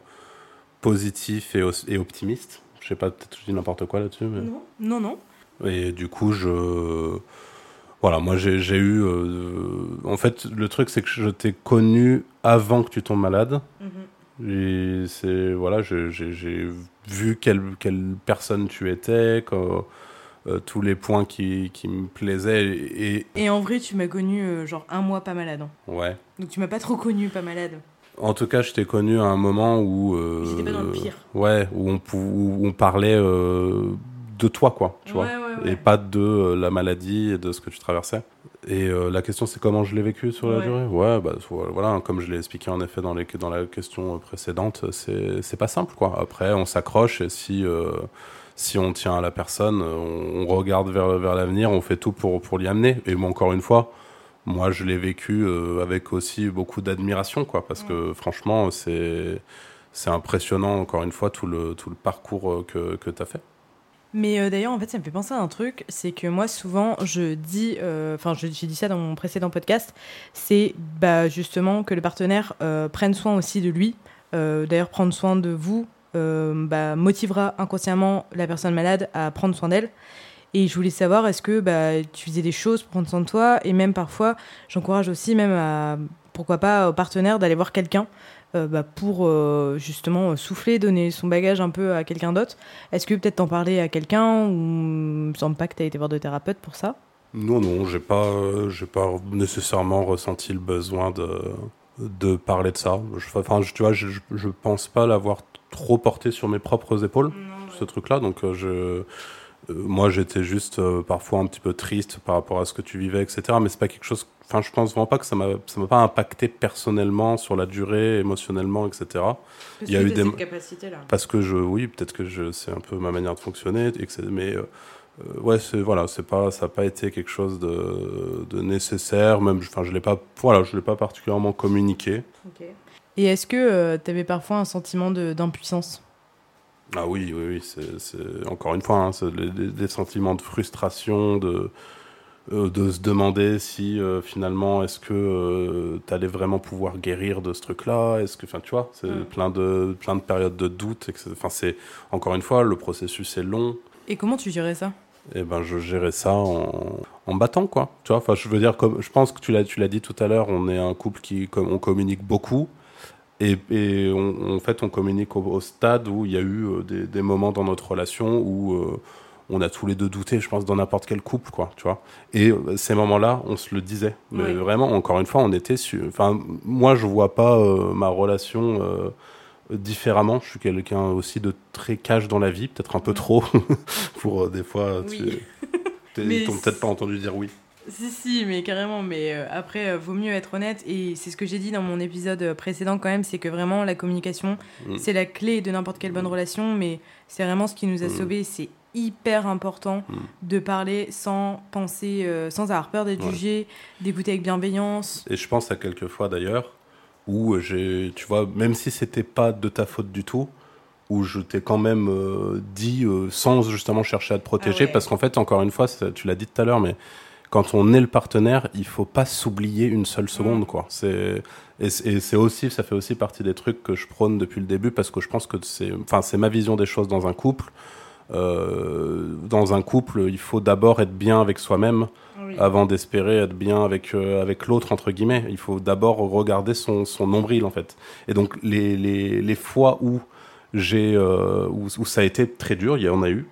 positif et, optimiste. Je sais pas, peut-être que je dis n'importe quoi là-dessus. Mais... Non, non, non. Et du coup, je. Voilà, moi j'ai eu. En fait, le truc, c'est que je t'ai connu avant que tu tombes malade. Et c'est. Voilà, j'ai vu quelle, quelle personne tu étais, euh, tous les points qui, qui me plaisaient. Et. Et en vrai, tu m'as connu euh, genre un mois pas malade. hein. Ouais. Donc tu m'as pas trop connu pas malade. En tout cas, je t'ai connu à un moment où. euh, J'étais pas dans le pire. Ouais, où on, où on parlait euh, de toi, quoi, tu vois. ouais, et pas de euh, la maladie et de ce que tu traversais. Et euh, la question, c'est comment je l'ai vécu sur la Ouais. durée Ouais, bah vo- voilà, hein, comme je l'ai expliqué en effet dans, les, dans la question précédente, c'est pas simple, quoi. Après, on s'accroche et si, euh, si on tient à la personne, on, on regarde vers, vers l'avenir, on fait tout pour, pour l'y amener. Et moi, encore une fois, moi, je l'ai vécu euh, avec aussi beaucoup d'admiration, quoi, parce que franchement, c'est c'est impressionnant, encore une fois, tout le, tout le parcours euh, que, que tu as fait. Mais euh, d'ailleurs, en fait, ça me fait penser à un truc, c'est que moi, souvent, je dis, euh, enfin, je- j'ai dit ça dans mon précédent podcast, c'est bah, justement que le partenaire euh, prenne soin aussi de lui. Euh, d'ailleurs, prendre soin de vous euh, bah, motivera inconsciemment la personne malade à prendre soin d'elle. Et je voulais savoir, est-ce que bah, tu faisais des choses pour prendre soin de toi? Et même parfois, j'encourage aussi même à, pourquoi pas, au partenaire d'aller voir quelqu'un euh, bah, pour euh, justement euh, souffler, donner son bagage un peu à quelqu'un d'autre. Est-ce que peut-être t'en parler à quelqu'un ou il me semble pas que t'as été voir de thérapeute pour ça? Non, non, j'ai pas, euh, j'ai pas nécessairement ressenti le besoin de, de parler de ça. Je- Enfin, je- tu vois, je, pense pas l'avoir trop porté sur mes propres épaules, ce truc-là. Donc, euh, je, euh, moi, j'étais juste euh, parfois un petit peu triste par rapport à ce que tu vivais, etc. Mais c'est pas quelque chose. Enfin, je pense vraiment pas que ça m'a, ça m'a pas impacté personnellement sur la durée, émotionnellement, etc. Parce Il y a eu des- cette capacité-là. Parce que je, oui, peut-être que je, c'est un peu ma manière de fonctionner, mais euh, euh, ouais, c'est voilà, c'est pas, ça n'a pas été quelque chose de, de nécessaire. Même, enfin, je l'ai pas, voilà, je l'ai pas particulièrement communiqué. Et est-ce que euh, t'avais parfois un sentiment de- d'impuissance? Ah oui, oui, oui, c'est, c'est- encore une fois, hein, c'est des sentiments de frustration, de euh, de se demander si euh, finalement est-ce que tu allais vraiment pouvoir guérir de ce truc-là? Est-ce que enfin tu vois c'est Mm. plein de plein de périodes de doute enfin c'est encore une fois le processus est long. Et comment tu gérais ça? Et ben je gérais ça en, en battant quoi. Tu vois enfin je veux dire comme je pense que tu l'as tu l'as dit tout à l'heure on est un couple qui comme on communique beaucoup et, et on, en fait on communique au, au stade où il y a eu euh, des, des moments dans notre relation où euh, on a tous les deux douté je pense dans n'importe quel couple quoi tu vois et euh, ces moments là on se le disait mais Oui. vraiment encore une fois on était sur enfin moi je vois pas euh, ma relation différemment. Je suis quelqu'un aussi de très cash dans la vie, peut-être un peu trop, (laughs) pour des fois. Tu Oui. (laughs) t'ont peut-être pas entendu dire oui. Si, si, mais carrément. Mais euh, après, euh, vaut mieux être honnête. Et c'est ce que j'ai dit dans mon épisode euh, précédent, quand même, c'est que vraiment, la communication, Mm. c'est la clé de n'importe quelle bonne relation. Mais c'est vraiment ce qui nous a Mm. sauvés. C'est hyper important Mm. de parler sans penser, euh, sans avoir peur d'être Ouais. jugé, d'écouter avec bienveillance. Et je pense à quelques fois d'ailleurs où j'ai, tu vois, même si c'était pas de ta faute du tout, où je t'ai quand même euh, dit euh, sans justement chercher à te protéger, Ah ouais. parce qu'en fait, encore une fois, ça- tu l'as dit tout à l'heure, mais quand on est le partenaire, il faut pas s'oublier une seule seconde, Mm. quoi. C'est et c'est aussi, ça fait aussi partie des trucs que je prône depuis le début, parce que je pense que c'est, enfin, c'est ma vision des choses dans un couple. Euh, dans un couple, il faut d'abord être bien avec soi-même avant d'espérer être bien avec, euh, avec l'autre, entre guillemets. Il faut d'abord regarder son, son nombril, en fait. Et donc, les, les, les fois où, j'ai, euh, où, où ça a été très dur, il y en a eu.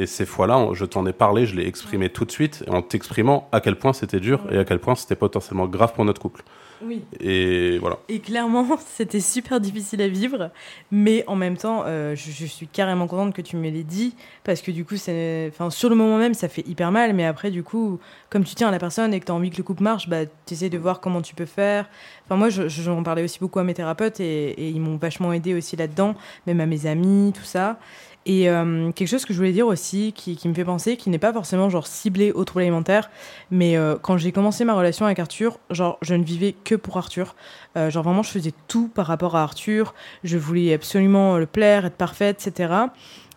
Et ces fois-là, je t'en ai parlé, je l'ai exprimé tout de suite, en t'exprimant à quel point c'était dur et à quel point c'était potentiellement grave pour notre couple. Oui. Et voilà. Et clairement, (laughs) c'était super difficile à vivre, mais en même temps, euh, je, suis carrément contente que tu me l'aies dit, parce que du coup, enfin, sur le moment même, ça fait hyper mal, mais après, du coup, comme tu tiens à la personne et que tu as envie que le couple marche, bah, tu essaies de voir comment tu peux faire. Enfin, moi, j'en parlais aussi beaucoup à mes thérapeutes et, et ils m'ont vachement aidé aussi là-dedans, même à mes amis, tout ça. Et euh, quelque chose que je voulais dire aussi, qui, me fait penser, qui n'est pas forcément genre ciblé au trouble alimentaire, mais euh, quand j'ai commencé ma relation avec Arthur, genre je ne vivais que pour Arthur. Euh, genre vraiment, je faisais tout par rapport à Arthur. Je voulais absolument le plaire, être parfaite, etc.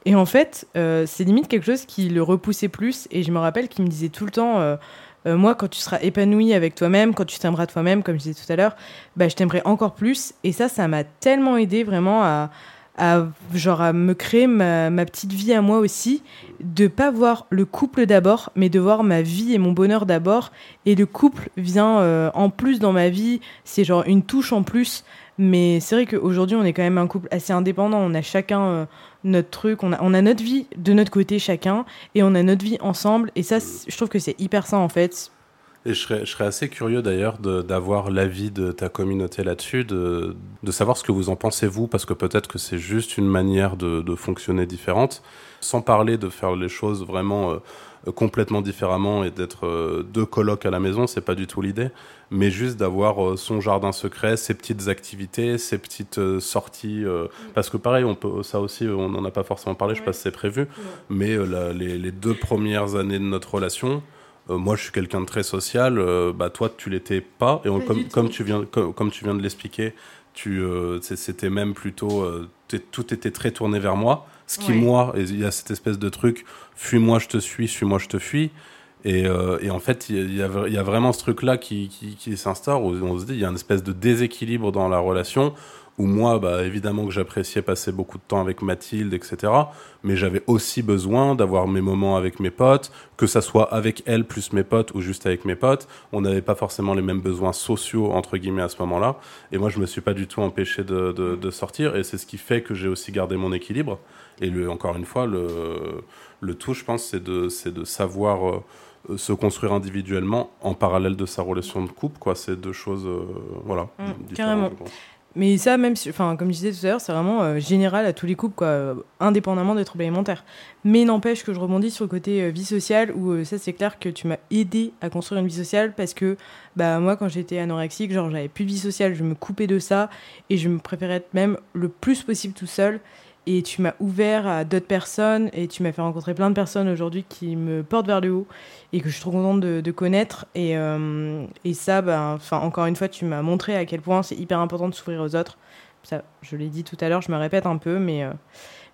Et en fait, c'est limite quelque chose qui le repoussait plus. Et je me rappelle qu'il me disait tout le temps. moi, quand tu seras épanoui avec toi-même, quand tu t'aimeras toi-même, comme je disais tout à l'heure, bah, je t'aimerai encore plus. Et ça, ça m'a tellement aidé vraiment à, à, genre, à me créer ma, petite vie à moi aussi, de pas voir le couple d'abord, mais de voir ma vie et mon bonheur d'abord. Et le couple vient euh, en plus dans ma vie, c'est genre une touche en plus. Mais c'est vrai qu'aujourd'hui, on est quand même un couple assez indépendant. On a chacun euh, notre truc, on a, on a notre vie de notre côté chacun, et on a notre vie ensemble. Et ça, je trouve que c'est hyper sain en fait. Et je serais, je serais assez curieux d'ailleurs d'avoir l'avis de ta communauté là-dessus, de, de, savoir ce que vous en pensez vous, parce que peut-être que c'est juste une manière de, de, fonctionner différente, sans parler de faire les choses vraiment euh, complètement différemment et d'être euh, deux colocs à la maison, c'est pas du tout l'idée, mais juste d'avoir euh, son jardin secret, ses petites activités, ses petites sorties, parce que pareil, on peut, ça aussi, on n'en a pas forcément parlé, je sais pas si c'est prévu, mais les, les deux premières années de notre relation, euh, moi, je suis quelqu'un de très social. Euh, bah, toi, tu l'étais pas. Et comme, comme, tu viens, comme, tu viens de l'expliquer, tu, euh, c'était même plutôt, tout était très tourné vers moi. Ce qui, moi, il y a cette espèce de truc, fuis-moi, je te suis, suis-moi, je te fuis. Et, et en fait, il y, a, y a vraiment ce truc-là qui, qui, qui s'instaure, où on se dit, il y a une espèce de déséquilibre dans la relation, où moi, bah, évidemment que j'appréciais passer beaucoup de temps avec Mathilde, etc. Mais j'avais aussi besoin d'avoir mes moments avec mes potes, que ça soit avec elle plus mes potes ou juste avec mes potes. On n'avait pas forcément les mêmes besoins sociaux, entre guillemets, à ce moment-là. Et moi, je me suis pas du tout empêché de, de, sortir. Et c'est ce qui fait que j'ai aussi gardé mon équilibre. Et le, encore une fois, le, le tout, je pense, c'est de, de savoir... Euh, se construire individuellement en parallèle de sa relation de couple quoi c'est deux choses euh, voilà mmh, carrément mais ça, même, enfin, comme je disais tout à l'heure, c'est vraiment euh, général à tous les couples, quoi, euh, indépendamment des troubles alimentaires. Mais n'empêche que je rebondis sur le côté euh, vie sociale, où ça, c'est clair que tu m'as aidé à construire une vie sociale, parce que bah, moi, quand j'étais anorexique, genre, j'avais plus de vie sociale, je me coupais de ça, et je me préférais être même le plus possible tout seul et tu m'as ouvert à d'autres personnes et tu m'as fait rencontrer plein de personnes aujourd'hui qui me portent vers le haut et que je suis trop contente de, connaître. Et, euh, et ça enfin encore une fois tu m'as montré à quel point c'est hyper important de s'ouvrir aux autres. Ça je l'ai dit tout à l'heure je me répète un peu mais euh,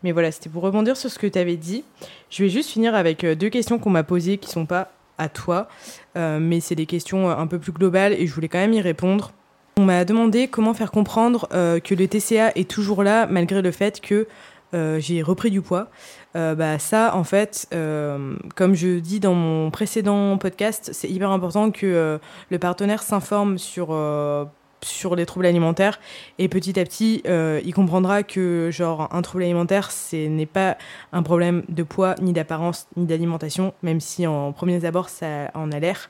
mais voilà c'était pour rebondir sur ce que tu avais dit. Je vais juste finir avec euh, deux questions qu'on m'a posées qui sont pas à toi mais c'est des questions un peu plus globales et je voulais quand même y répondre on m'a demandé comment faire comprendre euh, que le TCA est toujours là malgré le fait que euh, j'ai repris du poids. Euh, bah, ça, en fait, comme je dis dans mon précédent podcast, c'est hyper important que le partenaire s'informe sur, sur les troubles alimentaires et petit à petit, il comprendra que genre un trouble alimentaire, ce n'est pas un problème de poids, ni d'apparence, ni d'alimentation, même si en premier abord ça en a l'air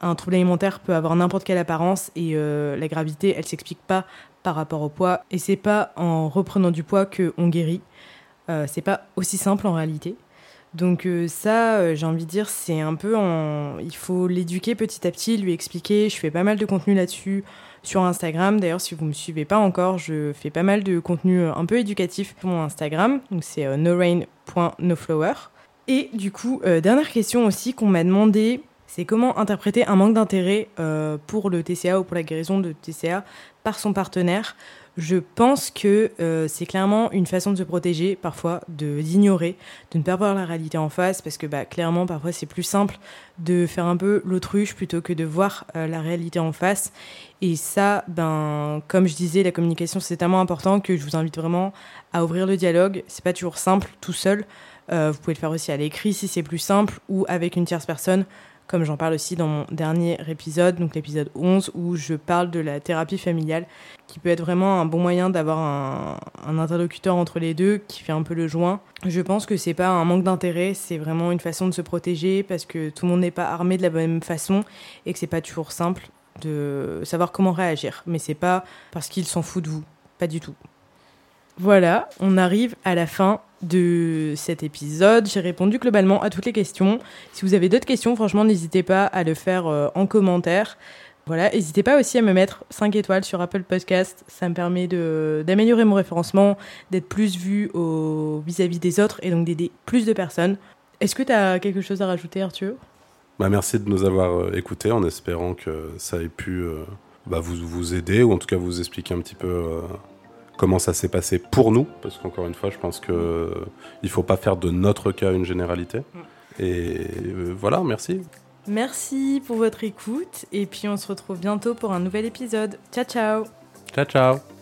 un trouble alimentaire peut avoir n'importe quelle apparence et euh, la gravité, elle s'explique pas par rapport au poids. Et c'est pas en reprenant du poids qu'on guérit. Euh, c'est pas aussi simple en réalité. Donc euh, ça, j'ai envie de dire, c'est un peu. Il faut l'éduquer petit à petit, lui expliquer. Je fais pas mal de contenu là-dessus sur Instagram. D'ailleurs, si vous me suivez pas encore, je fais pas mal de contenu un peu éducatif sur mon Instagram. Donc c'est norain.noflower. Et du coup, dernière question aussi qu'on m'a demandé c'est comment interpréter un manque d'intérêt euh, pour le TCA ou pour la guérison de TCA par son partenaire. Je pense que euh, c'est clairement une façon de se protéger, parfois, de d'ignorer, de ne pas voir la réalité en face, parce que bah, clairement, parfois, c'est plus simple de faire un peu l'autruche plutôt que de voir euh, la réalité en face. Et ça, ben, comme je disais, la communication, c'est tellement important que je vous invite vraiment à ouvrir le dialogue. C'est pas toujours simple tout seul. vous pouvez le faire aussi à l'écrit si c'est plus simple ou avec une tierce personne comme j'en parle aussi dans mon dernier épisode, donc l'épisode 11, où je parle de la thérapie familiale, qui peut être vraiment un bon moyen d'avoir un, interlocuteur entre les deux qui fait un peu le joint. Je pense que c'est pas un manque d'intérêt, c'est vraiment une façon de se protéger parce que tout le monde n'est pas armé de la même façon et que c'est pas toujours simple de savoir comment réagir. Mais c'est pas parce qu'ils s'en foutent de vous, pas du tout. Voilà, on arrive à la fin de cet épisode. J'ai répondu globalement à toutes les questions. Si vous avez d'autres questions, franchement, n'hésitez pas à le faire euh, en commentaire. Voilà, n'hésitez pas aussi à me mettre 5 étoiles sur Apple Podcast. Ça me permet d'améliorer mon référencement, d'être plus vu vis-à-vis des autres et donc d'aider plus de personnes. Est-ce que tu as quelque chose à rajouter, Arthur? Bah, Merci de nous avoir euh, écoutés en espérant que ça ait pu euh, bah, vous, vous aider ou en tout cas vous expliquer un petit peu comment ça s'est passé pour nous, parce qu'encore une fois, je pense qu'il ne faut pas faire de notre cas une généralité. Mm. Et euh, voilà, merci. Merci pour votre écoute, et puis on se retrouve bientôt pour un nouvel épisode. Ciao, ciao Ciao, ciao